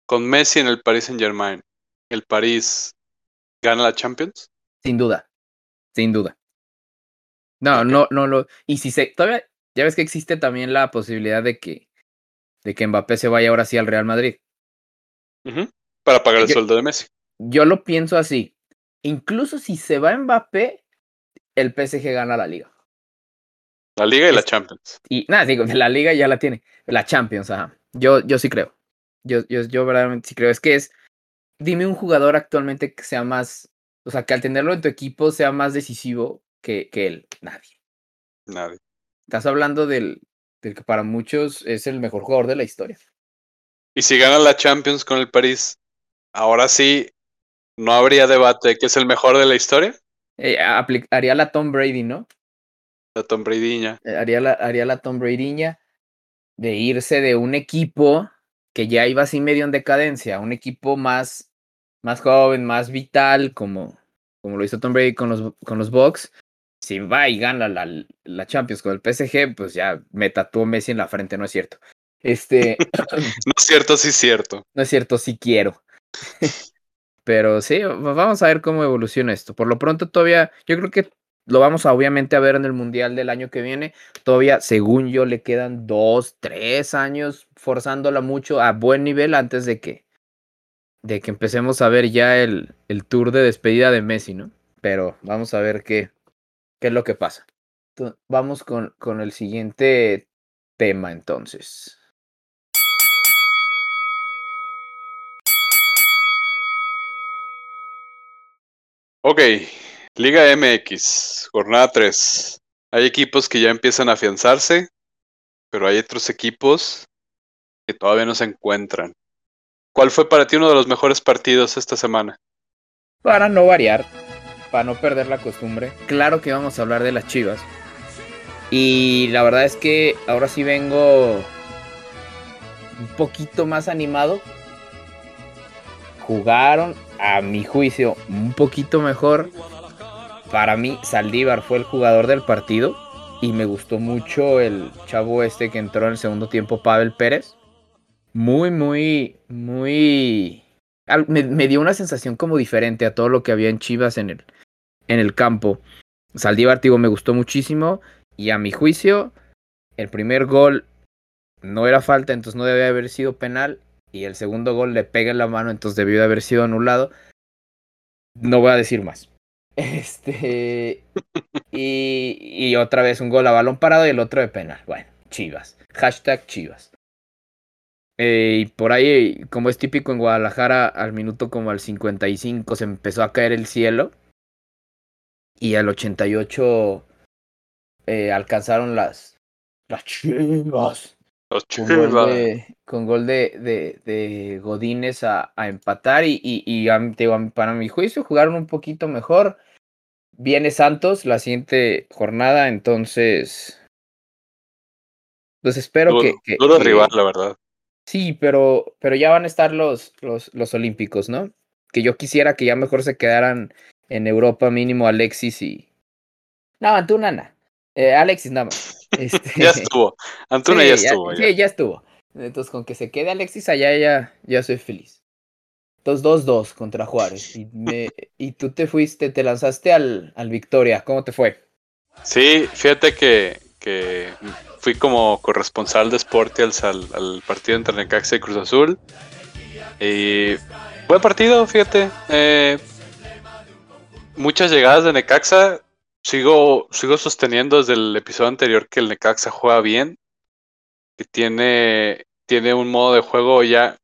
Speaker 1: Con Messi en el Paris Saint Germain, ¿el París gana la Champions?
Speaker 2: Sin duda, sin duda. No, no, no lo. Y si se. Todavía. Ya ves que existe también la posibilidad de que. De que Mbappé se vaya ahora sí al Real Madrid.
Speaker 1: Para pagar el sueldo de Messi.
Speaker 2: Yo lo pienso así. Incluso si se va Mbappé, el PSG gana la liga.
Speaker 1: La liga y la Champions.
Speaker 2: Y nada, digo, la liga ya la tiene. La Champions, ajá. Yo, yo sí creo. Yo, yo, yo verdaderamente sí creo. Es que es. Dime un jugador actualmente que sea más. O sea, que al tenerlo en tu equipo sea más decisivo que, que él. Nadie.
Speaker 1: Nadie.
Speaker 2: Estás hablando del, del que para muchos es el mejor jugador de la historia.
Speaker 1: Y si gana la Champions con el París, ahora sí, ¿no habría debate que es el mejor de la historia?
Speaker 2: Eh, haría la Tom Brady, ¿no?
Speaker 1: La Tom Bradyña.
Speaker 2: Eh, haría la, haría la Tom Bradyña de irse de un equipo que ya iba así medio en decadencia, un equipo más, más joven, más vital, como, como lo hizo Tom Brady con los, con los Bucks, si va y gana la, la Champions con el PSG, pues ya me tatuó Messi en la frente, no es cierto. Este.
Speaker 1: no es cierto, sí es cierto.
Speaker 2: No es cierto, sí quiero. Pero sí, vamos a ver cómo evoluciona esto. Por lo pronto, todavía, yo creo que lo vamos a obviamente a ver en el Mundial del año que viene. Todavía, según yo, le quedan dos, tres años forzándola mucho a buen nivel antes de que, de que empecemos a ver ya el, el tour de despedida de Messi, ¿no? Pero vamos a ver qué, qué es lo que pasa. vamos con, con el siguiente tema entonces.
Speaker 1: Ok, Liga MX, jornada 3. Hay equipos que ya empiezan a afianzarse, pero hay otros equipos que todavía no se encuentran. ¿Cuál fue para ti uno de los mejores partidos esta semana?
Speaker 2: Para no variar, para no perder la costumbre. Claro que vamos a hablar de las Chivas. Y la verdad es que ahora sí vengo un poquito más animado. Jugaron, a mi juicio, un poquito mejor. Para mí, Saldívar fue el jugador del partido. y me gustó mucho el chavo este que entró en el segundo tiempo, Pavel Pérez. Muy, muy, muy... Me, dio una sensación como diferente a todo lo que había en Chivas en el, en el campo. Saldívar, digo, me gustó muchísimo y a mi juicio, el primer gol no era falta, entonces no debe haber sido penal y el segundo gol le pega en la mano, entonces debió de haber sido anulado. No voy a decir más. Este. Y, y, otra vez un gol a balón parado y el otro de penal. Bueno, Chivas. Hashtag Chivas. Eh, y por ahí, como es típico en Guadalajara, al minuto como al 55 se empezó a caer el cielo. Y al 88 eh, alcanzaron las, las Chivas con gol de, de, Godínez a, empatar y, y, para mi juicio jugaron un poquito mejor. Viene Santos la siguiente jornada, entonces... Pues espero que, que,
Speaker 1: Duro rival, la verdad.
Speaker 2: Sí, pero, pero ya van a estar los, los, los Olímpicos, ¿no? Que yo quisiera que ya mejor se quedaran en Europa mínimo Alexis y... No, Antuna, eh, Alexis nada más.
Speaker 1: Este, ya estuvo. Antuna ya estuvo.
Speaker 2: Sí, ya estuvo. Entonces, con que se quede Alexis allá, ya, ya soy feliz. Entonces, 2-2 contra Juárez. Y, me, y tú te fuiste, te lanzaste al, al Victoria. ¿Cómo te fue?
Speaker 1: Sí, fíjate que, que fui como corresponsal de Sportials al, al partido entre Necaxa y Cruz Azul. Y buen partido, fíjate. Eh, muchas llegadas de Necaxa sigo, sigo sosteniendo desde el episodio anterior que el Necaxa juega bien, que tiene, tiene un modo de juego ya,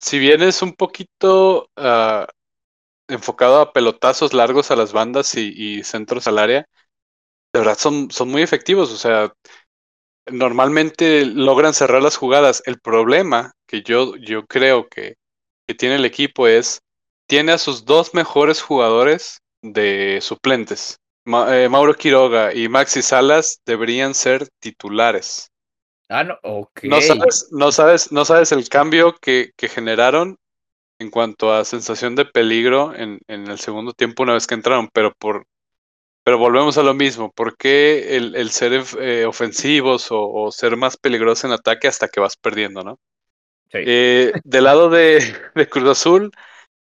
Speaker 1: si bien es un poquito uh, enfocado a pelotazos largos a las bandas y, centros al área, de verdad son, son muy efectivos, o sea, normalmente logran cerrar las jugadas. El problema que yo, yo creo que, que tiene el equipo es, tiene a sus dos mejores jugadores de suplentes. Eh, Mauro Quiroga y Maxi Salas deberían ser titulares.
Speaker 2: Ah, no, ok.
Speaker 1: No sabes, no sabes, no sabes el cambio que, que generaron en cuanto a sensación de peligro en, en, el segundo tiempo una vez que entraron, pero por pero volvemos a lo mismo, ¿por qué el, el ser eh, ofensivos o, ser más peligrosos en ataque hasta que vas perdiendo, no? Sí. Eh, del lado de, de, Cruz Azul,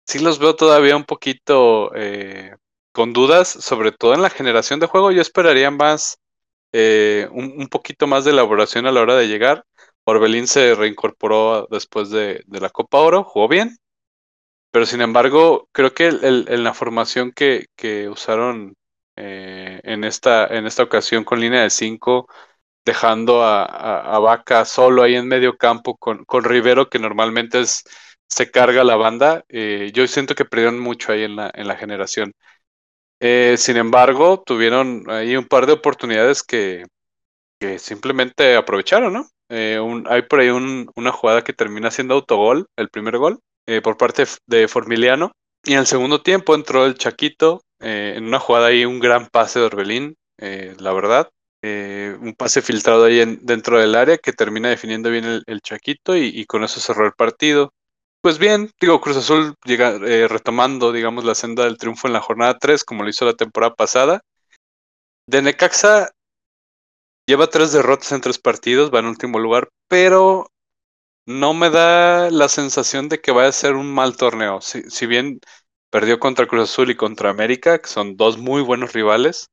Speaker 1: sí los veo todavía un poquito eh, con dudas, sobre todo en la generación de juego. Yo esperaría más, eh, un, poquito más de elaboración a la hora de llegar. Orbelín se reincorporó después de, la Copa Oro, jugó bien, pero sin embargo, creo que en la formación que, usaron eh, en, esta, ocasión con línea de 5, dejando a, Vaca solo ahí en medio campo con, Rivero, que normalmente se carga la banda, eh, yo siento que perdieron mucho ahí en la generación. Eh, sin embargo, tuvieron ahí un par de oportunidades que, simplemente aprovecharon, ¿no? Eh, hay por ahí una jugada que termina siendo autogol, el primer gol, eh, por parte de Formiliano. Y en el segundo tiempo entró el Chaquito en una jugada ahí, un gran pase de Orbelín, la verdad. un pase filtrado ahí dentro del área que termina definiendo bien el, Chaquito y, y, con eso cerró el partido. Pues bien, digo, Cruz Azul llega eh, retomando, digamos, la senda del triunfo en la jornada 3, como lo hizo la temporada pasada. De Necaxa lleva tres derrotas en tres partidos, va en último lugar, pero no me da la sensación de que vaya a ser un mal torneo. Si, bien perdió contra Cruz Azul y contra América, que son dos muy buenos rivales,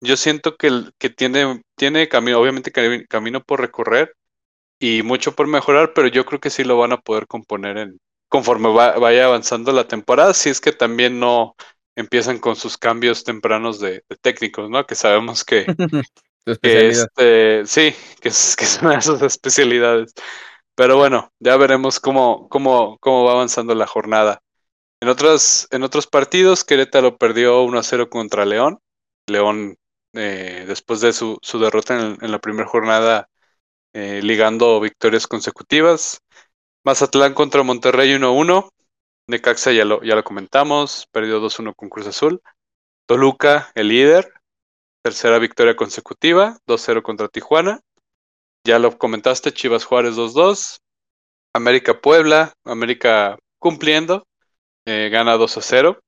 Speaker 1: yo siento que, que tiene, tiene camino, obviamente camino por recorrer y mucho por mejorar, pero yo creo que sí lo van a poder componer en, conforme vaya avanzando la temporada, si es que también no empiezan con sus cambios tempranos de, técnicos, ¿no? Que sabemos que, este, sí, que es, que son esas especialidades. Pero bueno, ya veremos cómo, cómo, cómo va avanzando la jornada. En otros, en otros partidos, Querétaro perdió 1 a 0 contra León. León, eh, después de su, su derrota en, la primera jornada, eh, ligando victorias consecutivas. Mazatlán contra Monterrey 1-1. Necaxa ya lo, ya lo comentamos, perdió 2-1 con Cruz Azul. Toluca, el líder, tercera victoria consecutiva, 2-0 contra Tijuana. Ya lo comentaste, Chivas Juárez 2-2. América Puebla, América cumpliendo, eh, gana 2-0.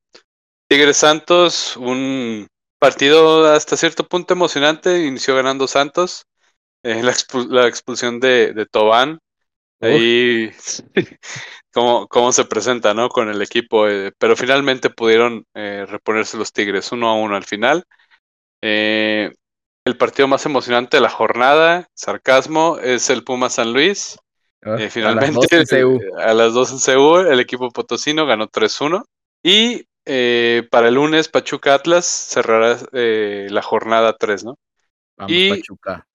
Speaker 1: Tigres Santos, un partido hasta cierto punto emocionante, inició ganando Santos, eh, la, expulsión de, de Tobán, ahí cómo, cómo, se presenta ¿no? con el equipo, eh, pero finalmente pudieron eh, reponerse los Tigres uno a uno al final. el partido más emocionante de la jornada, sarcasmo, es el Puma San Luis. finalmente, a las, dos en CU, el equipo potosino ganó 3-1. Y eh, para el lunes, Pachuca Atlas cerrará eh, la jornada 3, ¿no?
Speaker 2: Vamos, y Pachuca.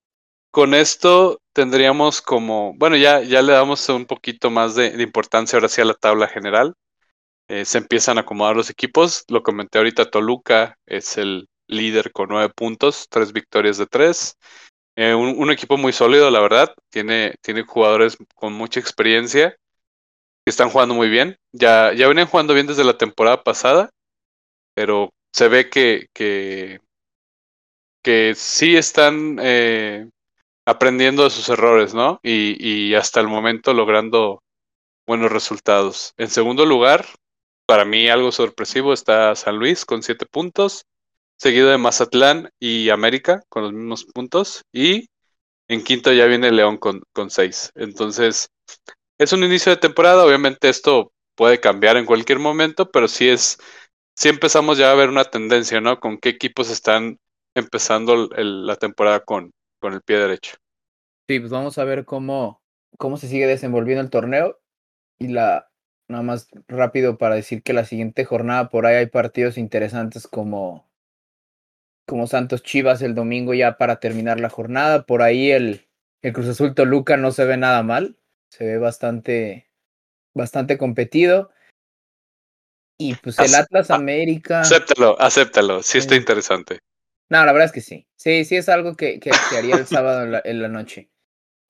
Speaker 1: Con esto tendríamos como, bueno, ya, ya le damos un poquito más de, importancia ahora sí a la tabla general. Eh, se empiezan a acomodar los equipos. Lo comenté ahorita, Toluca es el líder con nueve puntos, tres victorias de tres. Un, un, equipo muy sólido, la verdad. Tiene, tiene jugadores con mucha experiencia están jugando muy bien. Ya, ya venían jugando bien desde la temporada pasada, pero se ve que, que, que sí están eh, aprendiendo de sus errores, ¿no? Y, hasta el momento logrando buenos resultados. En segundo lugar, para mí algo sorpresivo está San Luis con siete puntos, seguido de Mazatlán y América con los mismos puntos. Y en quinto ya viene León con, con seis. Entonces, es un inicio de temporada, obviamente esto puede cambiar en cualquier momento, pero sí es, sí empezamos ya a ver una tendencia, ¿no? Con qué equipos están empezando la temporada con, con el pie derecho.
Speaker 2: Sí, pues vamos a ver cómo, cómo se sigue desenvolviendo el torneo. Y la, nada más rápido para decir que la siguiente jornada por ahí hay partidos interesantes como, como Santos Chivas el domingo ya para terminar la jornada. Por ahí el, el Cruz Azul Toluca no se ve nada mal se ve bastante, bastante competido. Y pues el Atlas América.
Speaker 1: Acéptalo, acéptalo, sí está interesante.
Speaker 2: No, la verdad es que sí. Sí, sí es algo que, que, haría el sábado en la, noche.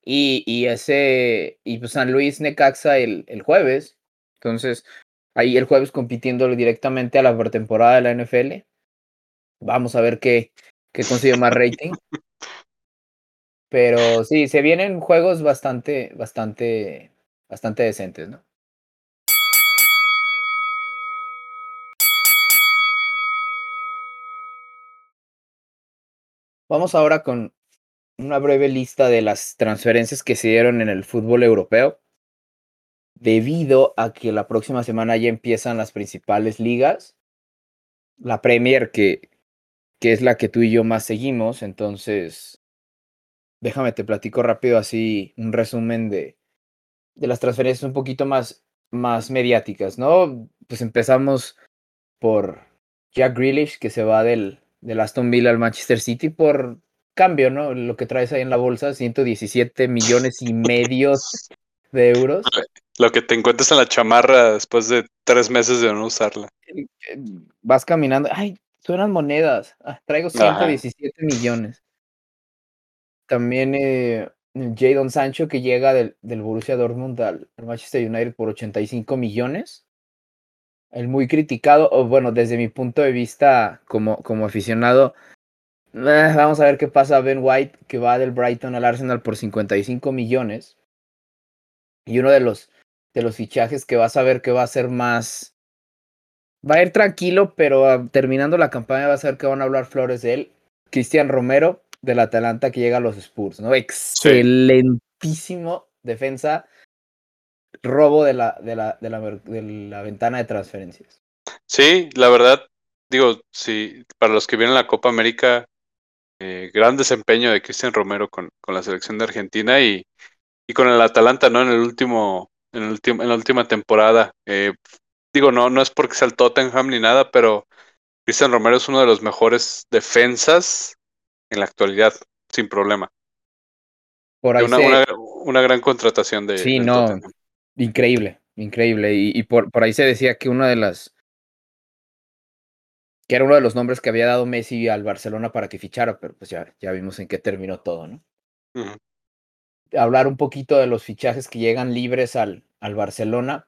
Speaker 2: Y, y, ese, y pues San Luis Necaxa el, el jueves. Entonces, ahí el jueves compitiendo directamente a la pretemporada de la NFL. Vamos a ver qué, qué consigue más rating. Pero sí, se vienen juegos bastante, bastante, bastante decentes, ¿no? Vamos ahora con una breve lista de las transferencias que se dieron en el fútbol europeo. Debido a que la próxima semana ya empiezan las principales ligas, la Premier, que, que es la que tú y yo más seguimos, entonces déjame te platico rápido así un resumen de, de las transferencias un poquito más, más mediáticas, ¿no? Pues empezamos por Jack Grealish, que se va del, del Aston Villa al Manchester City por cambio, ¿no? Lo que traes ahí en la bolsa, 117 millones y medio de euros.
Speaker 1: Lo que te encuentras en la chamarra después de tres meses de no usarla.
Speaker 2: Vas caminando, ay, suenan monedas, ah, traigo 117 millones. También eh, Jadon Sancho, que llega del, del Borussia Dortmund al, Manchester United por 85 millones. El muy criticado, o bueno, desde mi punto de vista como, como aficionado, eh, vamos a ver qué pasa Ben White, que va del Brighton al Arsenal por 55 millones. Y uno de los, de los fichajes que vas a ver que va a ser más... Va a ir tranquilo, pero ah, terminando la campaña vas a ver que van a hablar flores de él. Cristian Romero, del Atalanta que llega a los Spurs, ¿no? Excelentísimo defensa, robo de la, de la, de la, de la ventana de transferencias.
Speaker 1: Sí, la verdad, digo, sí, para los que vienen la Copa América, eh, gran desempeño de Cristian Romero con, con, la selección de Argentina y, y, con el Atalanta, ¿no? En el último, en, el último, en la última temporada. Eh, digo, no, no es porque sea el Tottenham ni nada, pero Cristian Romero es uno de los mejores defensas en la actualidad, sin problema.
Speaker 2: Por ahí
Speaker 1: una, una, gran contratación de.
Speaker 2: Sí, no. Increíble, increíble. Y, por, por ahí se decía que una de las. que era uno de los nombres que había dado Messi al Barcelona para que fichara, pero pues ya, ya vimos en qué terminó todo, ¿no? Hablar un poquito de los fichajes que llegan libres al, al Barcelona.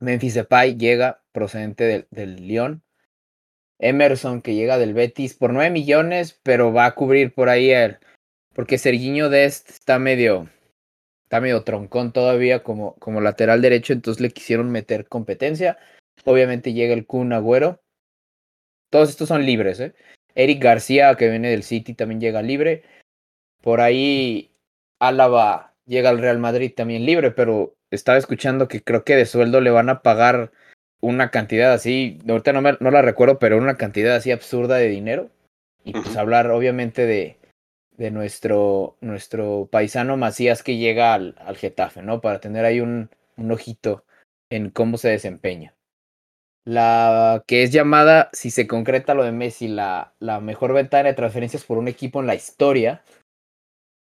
Speaker 2: Memphis Depay llega procedente del, del Lyon. Emerson que llega del Betis por 9 millones, pero va a cubrir por ahí el. Porque Serginho Dest está medio. Está medio troncón todavía como, como lateral derecho, entonces le quisieron meter competencia. Obviamente llega el Kun Agüero. todos estos son libres, ¿eh? Eric García, que viene del City, también llega libre. Por ahí Álava llega al Real Madrid también libre, pero estaba escuchando que creo que de sueldo le van a pagar una cantidad así, ahorita no, me, no la recuerdo, pero una cantidad así absurda de dinero. Y pues hablar obviamente de, de nuestro, nuestro paisano Macías que llega al, al Getafe, ¿no? Para tener ahí un, un ojito en cómo se desempeña. La que es llamada, si se concreta lo de Messi, la, la mejor ventana de transferencias por un equipo en la historia.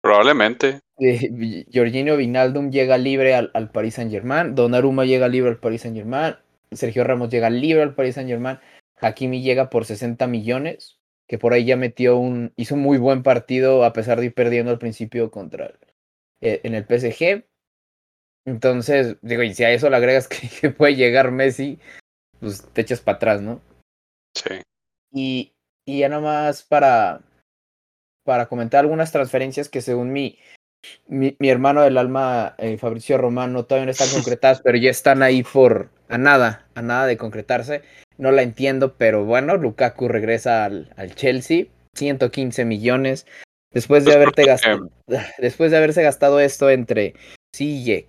Speaker 1: Probablemente.
Speaker 2: Eh, Jorginho Vinaldum llega libre al, al Paris Saint Germain, Donnarumma llega libre al Paris Saint Germain, Sergio Ramos llega libre al Paris Saint Germain, Hakimi llega por 60 millones, que por ahí ya metió un, hizo un muy buen partido a pesar de ir perdiendo al principio contra el, eh, en el PSG. Entonces, digo, y si a eso le agregas que, que puede llegar Messi, pues te echas para atrás, ¿no?
Speaker 1: Sí.
Speaker 2: Y, y ya nomás para, para comentar algunas transferencias que según mi, mi, mi hermano del alma, eh, Fabricio Romano, todavía no están concretadas, pero ya están ahí por a nada, a nada de concretarse. No la entiendo, pero bueno, Lukaku regresa al, al Chelsea, 115 millones. Después de haberte gastado, después de haberse gastado esto entre Sille,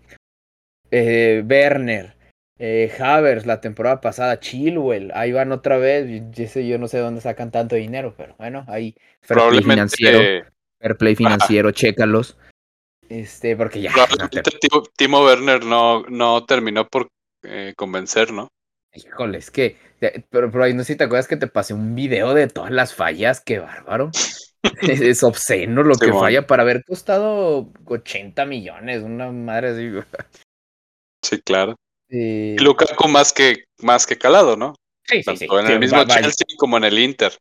Speaker 2: eh, Werner, eh, Havers la temporada pasada, Chilwell, ahí van otra vez. y ese yo no sé dónde sacan tanto dinero, pero bueno, ahí fair play financiero, fair play financiero, chécalos. Este, porque ya.
Speaker 1: probablemente Timo Werner no, no terminó por eh, convencer, ¿no?
Speaker 2: Híjole, es que. Pero, pero ahí no sé si te acuerdas que te pasé un video de todas las fallas, qué bárbaro. es, es obsceno lo que falla para haber costado 80 millones, una madre así.
Speaker 1: Sí, claro.
Speaker 2: Eh,
Speaker 1: Lukaku más que, más que calado, ¿no?
Speaker 2: sí, sí,
Speaker 1: Tanto
Speaker 2: sí,
Speaker 1: en el mismo
Speaker 2: va- va-
Speaker 1: Chelsea como en el Inter,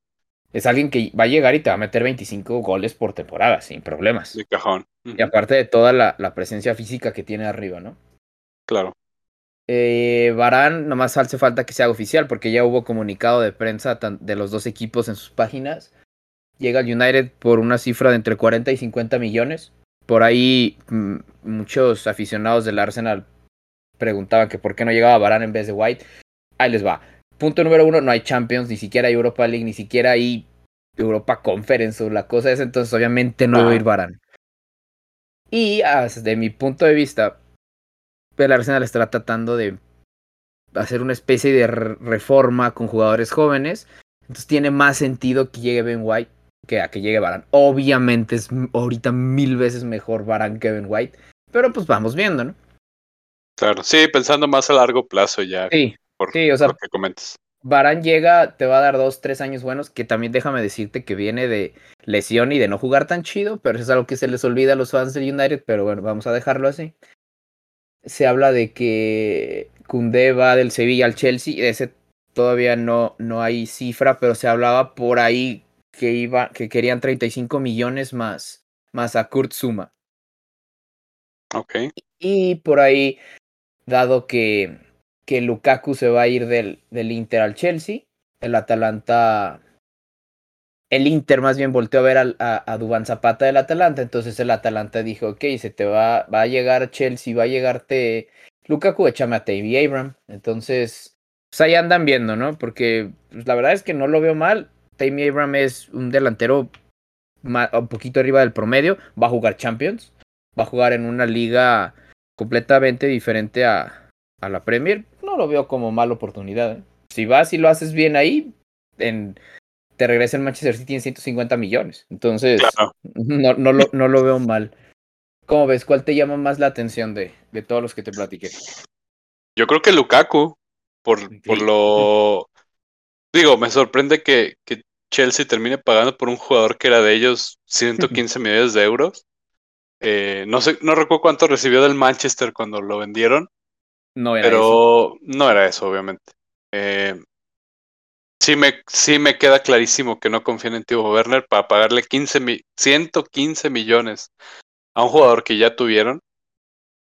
Speaker 2: Es alguien que va a llegar y te va a meter 25 goles por temporada, sin problemas.
Speaker 1: de cajón.
Speaker 2: Y aparte de toda la, la presencia física que tiene arriba, ¿no?
Speaker 1: Claro.
Speaker 2: Eh, Barán, nomás hace falta que se haga oficial porque ya hubo comunicado de prensa de los dos equipos en sus páginas. Llega al United por una cifra de entre 40 y 50 millones. Por ahí mm, muchos aficionados del Arsenal preguntaban que por qué no llegaba Barán en vez de White. Ahí les va. Punto número uno, no hay Champions, ni siquiera hay Europa League, ni siquiera hay Europa Conference o la cosa es, entonces obviamente no va a ir
Speaker 1: Ajá.
Speaker 2: Barán. Y ah, desde mi punto de vista, el Arsenal está tratando de hacer una especie de re- reforma con jugadores jóvenes. Entonces tiene más sentido que llegue Ben White que a que llegue Barán. Obviamente es ahorita mil veces mejor Barán que Ben White. Pero pues vamos viendo, ¿no?
Speaker 1: Claro. Sí, pensando más a largo plazo ya,
Speaker 2: Sí,
Speaker 1: por
Speaker 2: sí, o sea,
Speaker 1: lo que comentas.
Speaker 2: Barán llega, te va a dar dos, tres años buenos, que también déjame decirte que viene de lesión y de no jugar tan chido, pero eso es algo que se les olvida a los fans del United, pero bueno, vamos a dejarlo así. Se habla de que Koundé va del Sevilla al Chelsea, de ese todavía no, no hay cifra, pero se hablaba por ahí que iba, que querían 35 millones más, más a Kurt Zuma.
Speaker 1: Ok.
Speaker 2: Y por ahí, dado que, que Lukaku se va a ir del, del Inter al Chelsea, el Atalanta, el Inter más bien volteó a ver al, a, a Dubán Zapata del Atalanta, entonces el Atalanta dijo, ok, se te va, va a llegar Chelsea, va a llegarte Lukaku, échame a Tammy Abraham. Entonces, pues ahí andan viendo, ¿no? Porque pues, la verdad es que no lo veo mal. Tammy Abraham es un delantero ma- un poquito arriba del promedio, va a jugar Champions, va a jugar en una liga completamente diferente a, a la Premier. No lo veo como mala oportunidad. ¿eh? Si vas y lo haces bien ahí, en, te regresa el Manchester City en 150 millones. Entonces,
Speaker 1: Claro.
Speaker 2: no, no, lo, no lo veo mal. ¿Cómo ves? ¿Cuál te llama más la atención de, de todos los que te platiqué?
Speaker 1: Yo creo que Lukaku, por, por lo... Digo, me sorprende que, que Chelsea termine pagando por un jugador que era de ellos 115 millones de euros. Eh, no sé, no recuerdo cuánto recibió del Manchester cuando lo vendieron,
Speaker 2: No era eso.
Speaker 1: pero no era eso, obviamente. Eh, sí, me, sí me queda clarísimo que no confían en Timo Werner para pagarle 15 mi- 115 millones a un jugador que ya tuvieron.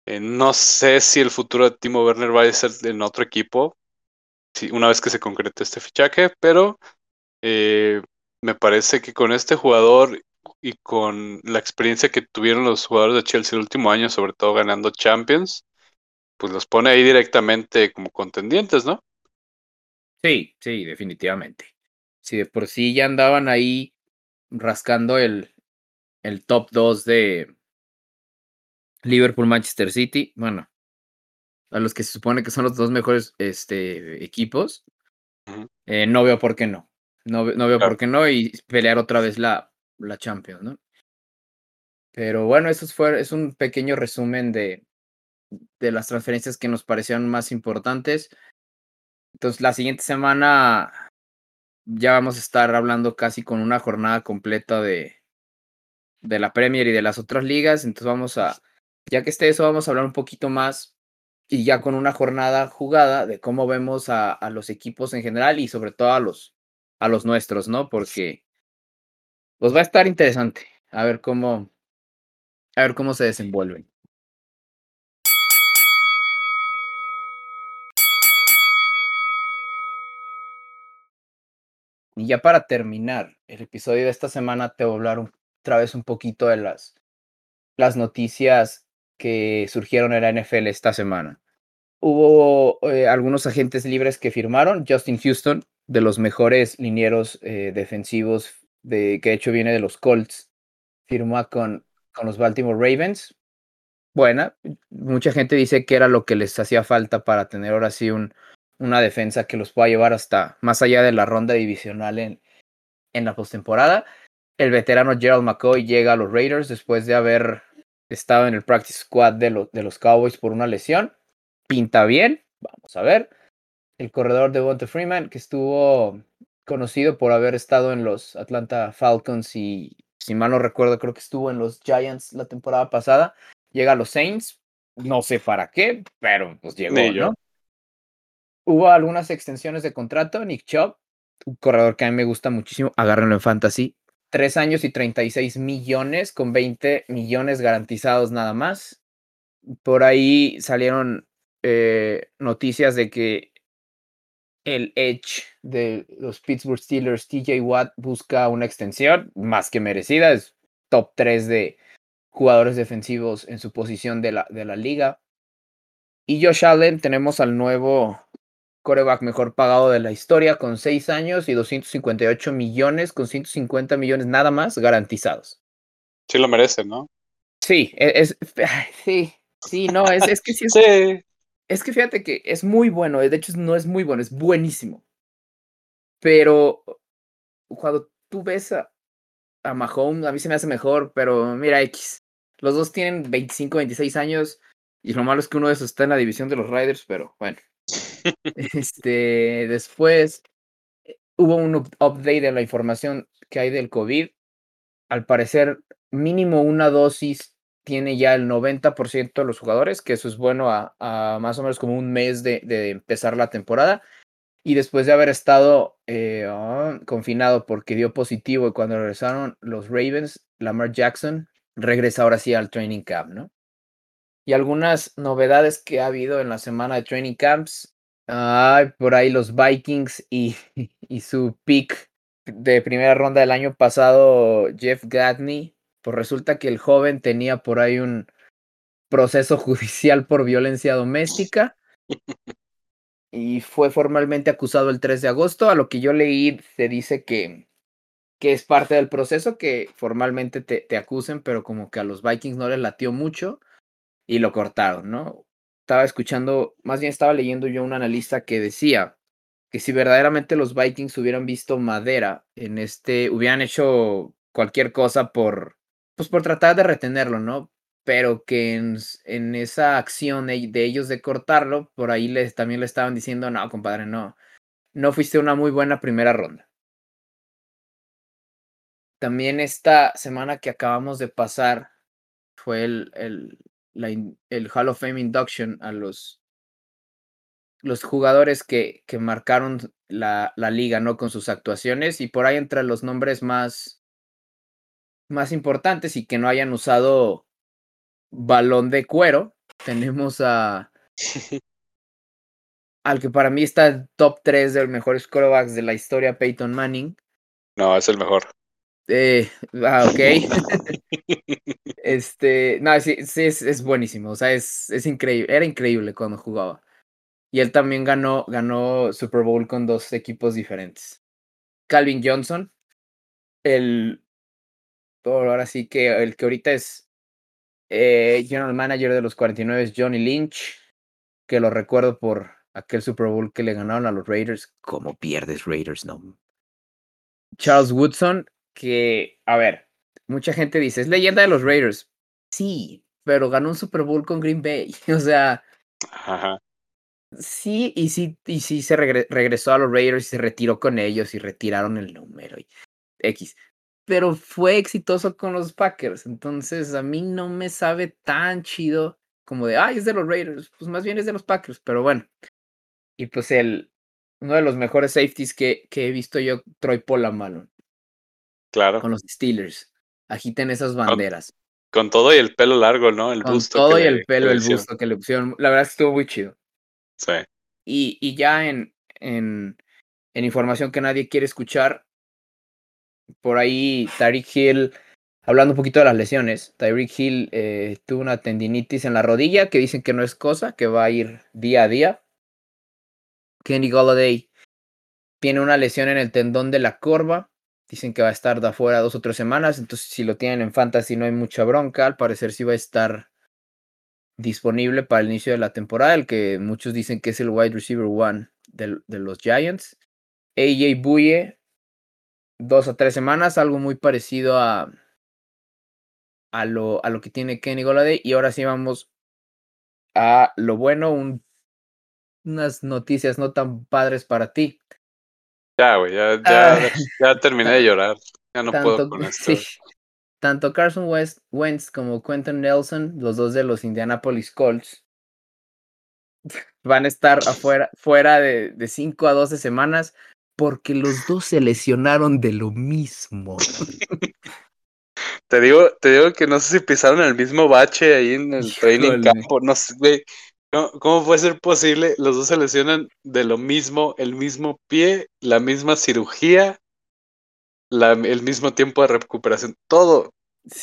Speaker 1: Eh, no sé si el futuro de Timo Werner va a ser en otro equipo, si, una vez que se concrete este fichaje, pero eh, me parece que con este jugador y con la experiencia que tuvieron los jugadores de Chelsea el último año, sobre todo ganando Champions, pues los pone ahí directamente como contendientes, ¿no?
Speaker 2: Sí, sí, definitivamente. si de por sí ya andaban ahí rascando el, el top 2 de Liverpool-Manchester City, bueno, a los que se supone que son los dos mejores este, equipos, eh, no veo por qué no. No, no veo por qué no y pelear otra vez la, la Champions, ¿no? Pero bueno, eso fue, es un pequeño resumen de, de las transferencias que nos parecieron más importantes. Entonces, la siguiente semana ya vamos a estar hablando casi con una jornada completa de, de la Premier y de las otras ligas. Entonces, vamos a, ya que esté eso, vamos a hablar un poquito más y ya con una jornada jugada de cómo vemos a, a los equipos en general y sobre todo a los, a los nuestros, ¿no? Porque pues va a estar interesante a ver cómo, a ver cómo se desenvuelven. Y ya para terminar el episodio de esta semana, te voy a hablar otra vez un poquito de las, las noticias que surgieron en la NFL esta semana. Hubo eh, algunos agentes libres que firmaron. Justin Houston, de los mejores linieros eh, defensivos de, que de hecho viene de los Colts, firmó con, con los Baltimore Ravens. Buena, mucha gente dice que era lo que les hacía falta para tener ahora sí un, una defensa que los pueda llevar hasta más allá de la ronda divisional en, en la postemporada. El veterano Gerald McCoy llega a los Raiders después de haber estado en el practice squad de, de los Cowboys por una lesión. Pinta bien, vamos a ver. El corredor de Bonte Freeman, que estuvo conocido por haber estado en los Atlanta Falcons y, si mal no recuerdo, creo que estuvo en los Giants la temporada pasada. Llega a los Saints, no sé para qué, pero pues llegó, ¿no? Hubo algunas extensiones de contrato. Nick Chubb, un corredor que a mí me gusta muchísimo, agárrenlo en fantasy. Tres años y 36 millones, con 20 millones garantizados nada más. Por ahí salieron eh, noticias de que el Edge de los Pittsburgh Steelers, TJ Watt, busca una extensión más que merecida. Es top 3 de jugadores defensivos en su posición de la, de la liga. Y Josh Allen, tenemos al nuevo coreback mejor pagado de la historia con 6 años y 258 millones, con 150 millones nada más garantizados.
Speaker 1: Sí lo merece, ¿no?
Speaker 2: Sí, e, es, sí, sí, no, es, es que sí es, es que fíjate que es muy bueno, de hecho no es muy bueno, es buenísimo. Pero cuando tú ves a, a Mahomes, a mí se me hace mejor, pero mira, X. Los dos tienen 25, 26 años y lo malo es que uno de esos está en la división de los Riders, pero bueno. este, después eh, hubo un update de la información que hay del COVID. Al parecer, mínimo una dosis tiene ya el 90% de los jugadores, que eso es bueno a, más o menos como un mes de, empezar la temporada. Y después de haber estado eh, ah, confinado porque dio positivo y cuando regresaron los Ravens, Lamar Jackson regresa ahora sí al training camp, ¿no? Y algunas novedades que ha habido en la semana de training camps. Ay, por ahí los Vikings y, y su pick de primera ronda del año pasado, Jeff Gatney. Pues resulta que el joven tenía por ahí un proceso judicial por violencia doméstica y fue formalmente acusado el 3 de agosto. A lo que yo leí, se dice que, que es parte del proceso que formalmente te, te acusen, pero como que a los Vikings no les latió mucho y lo cortaron, ¿no? Estaba escuchando, más bien estaba leyendo yo un analista que decía que si verdaderamente los Vikings hubieran visto madera en este, hubieran hecho cualquier cosa por, pues por tratar de retenerlo, ¿no? Pero que en, en esa acción de ellos de cortarlo, por ahí les, también le estaban diciendo, no, compadre, no, no fuiste una muy buena primera ronda. También esta semana que acabamos de pasar fue el, el, el Hall of Fame Induction a los, los jugadores que, que marcaron la, la, liga, ¿no? Con sus actuaciones y por ahí entre los nombres más, más importantes y que no hayan usado balón de cuero, tenemos a... al que para mí está el top 3 de los mejores quarterbacks de la historia, Peyton Manning.
Speaker 1: No, es el mejor.
Speaker 2: Eh, ah, ok. este, no, sí, sí es, es, buenísimo. O sea, es, es increíble. Era increíble cuando jugaba. Y él también ganó, ganó Super Bowl con dos equipos diferentes. Calvin Johnson, el, ahora sí que el que ahorita es eh, general manager de los 49 es Johnny Lynch, que lo recuerdo por aquel Super Bowl que le ganaron a los Raiders. ¿Cómo pierdes Raiders? No. Charles Woodson, que, a ver, mucha gente dice, es leyenda de los Raiders. Sí, pero ganó un Super Bowl con Green Bay. O sea, sí, y sí, y sí se regresó a los Raiders y se retiró con ellos y retiraron el número. Y X. Pero fue exitoso con los Packers. Entonces, a mí no me sabe tan chido como de, ay, es de los Raiders. Pues más bien es de los Packers, pero bueno. Y pues el, uno de los mejores safeties que, que he visto yo, Troy Polamalu.
Speaker 1: Claro.
Speaker 2: Con los Steelers. Agiten esas banderas.
Speaker 1: Con, todo y el pelo largo, ¿no? El
Speaker 2: con
Speaker 1: busto.
Speaker 2: Todo y el pelo, el busto que le pusieron. La verdad es que estuvo muy chido.
Speaker 1: Sí.
Speaker 2: Y, y ya en, en, en información que nadie quiere escuchar, por ahí Tyreek Hill, hablando un poquito de las lesiones, Tyreek Hill eh, tuvo una tendinitis en la rodilla que dicen que no es cosa, que va a ir día a día. Kenny Golladay tiene una lesión en el tendón de la corva. Dicen que va a estar de afuera dos o tres semanas. Entonces, si lo tienen en fantasy, no hay mucha bronca. Al parecer, sí va a estar disponible para el inicio de la temporada. El que muchos dicen que es el wide receiver one de, de los Giants. AJ Buye, dos o tres semanas, algo muy parecido a, a, lo, a lo que tiene Kenny Golladay. Y ahora sí vamos a lo bueno, un unas noticias no tan padres para ti.
Speaker 1: Ya, güey, ya, ya, ya terminé de llorar. Ya no puedo con esto.
Speaker 2: Tanto Carson West, Wentz como Quentin Nelson, los dos de los Indianapolis Colts, van a estar afuera, fuera de, de 5 a 12 semanas porque los dos se lesionaron de lo mismo.
Speaker 1: te digo, te digo que no sé si pisaron el mismo bache ahí en el training campo, no sé, güey. ¿Cómo, puede ser posible? Los dos se lesionan de lo mismo, el mismo pie, la misma cirugía, el mismo tiempo de recuperación, todo.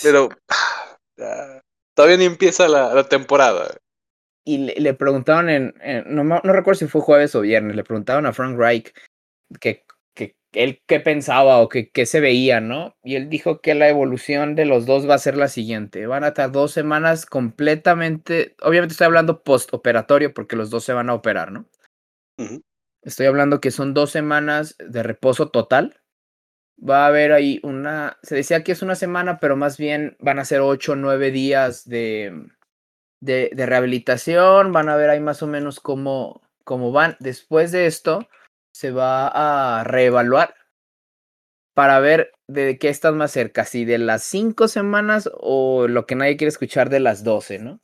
Speaker 1: Pero todavía ni empieza la, temporada.
Speaker 2: Y le, preguntaron en, no, no, recuerdo si fue jueves o viernes, le preguntaron a Frank Reich que él qué pensaba o qué, se veía, ¿no? Y él dijo que la evolución de los dos va a ser la siguiente. Van a estar dos semanas completamente, obviamente estoy hablando postoperatorio porque los dos se van a operar, ¿no? Estoy hablando que son dos semanas de reposo total. Va a haber ahí una, se decía que es una semana, pero más bien van a ser ocho o nueve días de, de, de, rehabilitación. Van a ver ahí más o menos cómo, cómo van. Después de esto, se va a reevaluar para ver de qué estás más cerca, si de las cinco semanas o lo que nadie quiere escuchar de las doce, ¿no?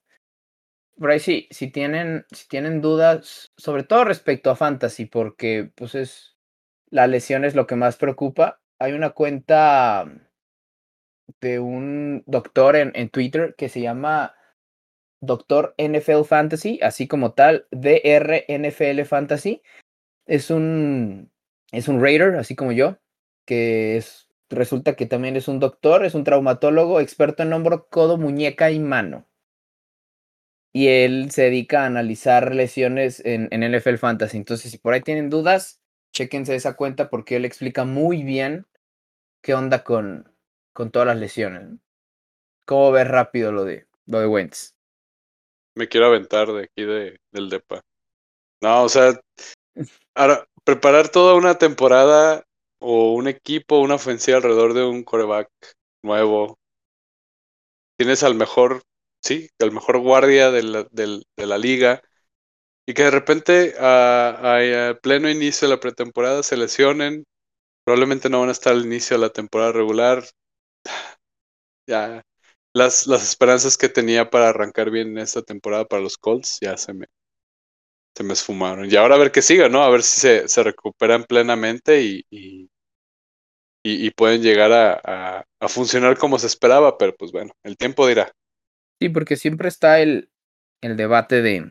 Speaker 2: Por ahí sí, si tienen, si tienen dudas, sobre todo respecto a Fantasy, porque pues es la lesión es lo que más preocupa. Hay una cuenta de un doctor en, en Twitter que se llama Doctor NFL Fantasy, así como tal, DR NFL Fantasy, es un, es un Raider, así como yo, que es, resulta que también es un doctor, es un traumatólogo, experto en hombro, codo, muñeca y mano. Y él se dedica a analizar lesiones en, en NFL Fantasy. Entonces, si por ahí tienen dudas, chéquense esa cuenta porque él explica muy bien qué onda con, con todas las lesiones. ¿Cómo ver rápido lo de, lo de Wentz?
Speaker 1: Me quiero aventar de aquí de, del DEPA. No, o sea, Ahora, preparar toda una temporada o un equipo, una ofensiva alrededor de un coreback nuevo. Tienes al mejor, sí, al mejor guardia de la, de, la liga. Y que de repente a, pleno inicio de la pretemporada se lesionen. Probablemente no van a estar al inicio de la temporada regular. Ya. Las, las esperanzas que tenía para arrancar bien esta temporada para los Colts ya se me, se me esfumaron. Y ahora a ver qué siga, ¿no? A ver si se, se recuperan plenamente y, y, pueden llegar a, a, funcionar como se esperaba, pero pues bueno, el tiempo dirá.
Speaker 2: Sí, porque siempre está el, el debate de,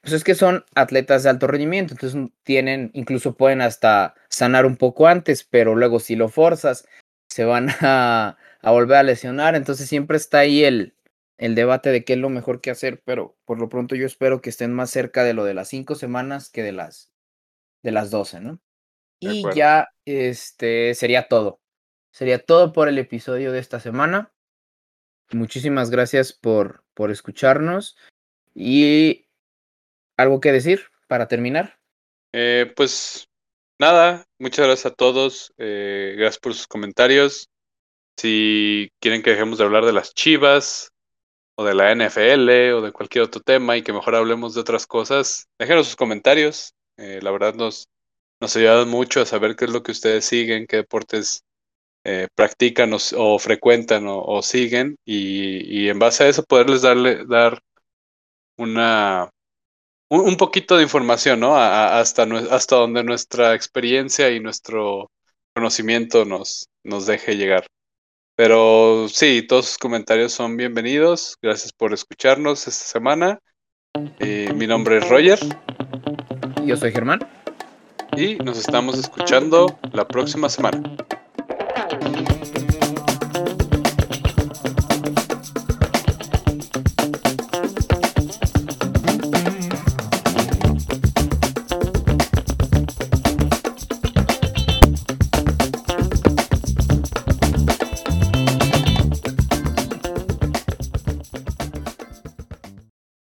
Speaker 2: pues es que son atletas de alto rendimiento, entonces tienen, incluso pueden hasta sanar un poco antes, pero luego si lo forzas, se van a, a volver a lesionar, entonces siempre está ahí el, el debate de qué es lo mejor que hacer, pero por lo pronto yo espero que estén más cerca de lo de las cinco semanas que de las de las doce, ¿no? Y ya este sería todo. Sería todo por el episodio de esta semana. Muchísimas gracias por, por escucharnos. Y algo que decir para terminar.
Speaker 1: Eh, pues nada, muchas gracias a todos. Eh, gracias por sus comentarios. Si quieren que dejemos de hablar de las chivas, o de la NFL, o de cualquier otro tema, y que mejor hablemos de otras cosas, déjenos sus comentarios. Eh, la verdad nos, nos ayuda mucho a saber qué es lo que ustedes siguen, qué deportes eh, practican o, frecuentan o, siguen y, en base a eso poderles darle dar una un, poquito de información, ¿no? hasta, hasta donde nuestra experiencia y nuestro conocimiento nos, nos deje llegar. Pero sí, todos sus comentarios son bienvenidos. Gracias por escucharnos esta semana. Eh, mi nombre es Roger.
Speaker 2: Yo soy Germán.
Speaker 1: Y nos estamos escuchando la próxima semana.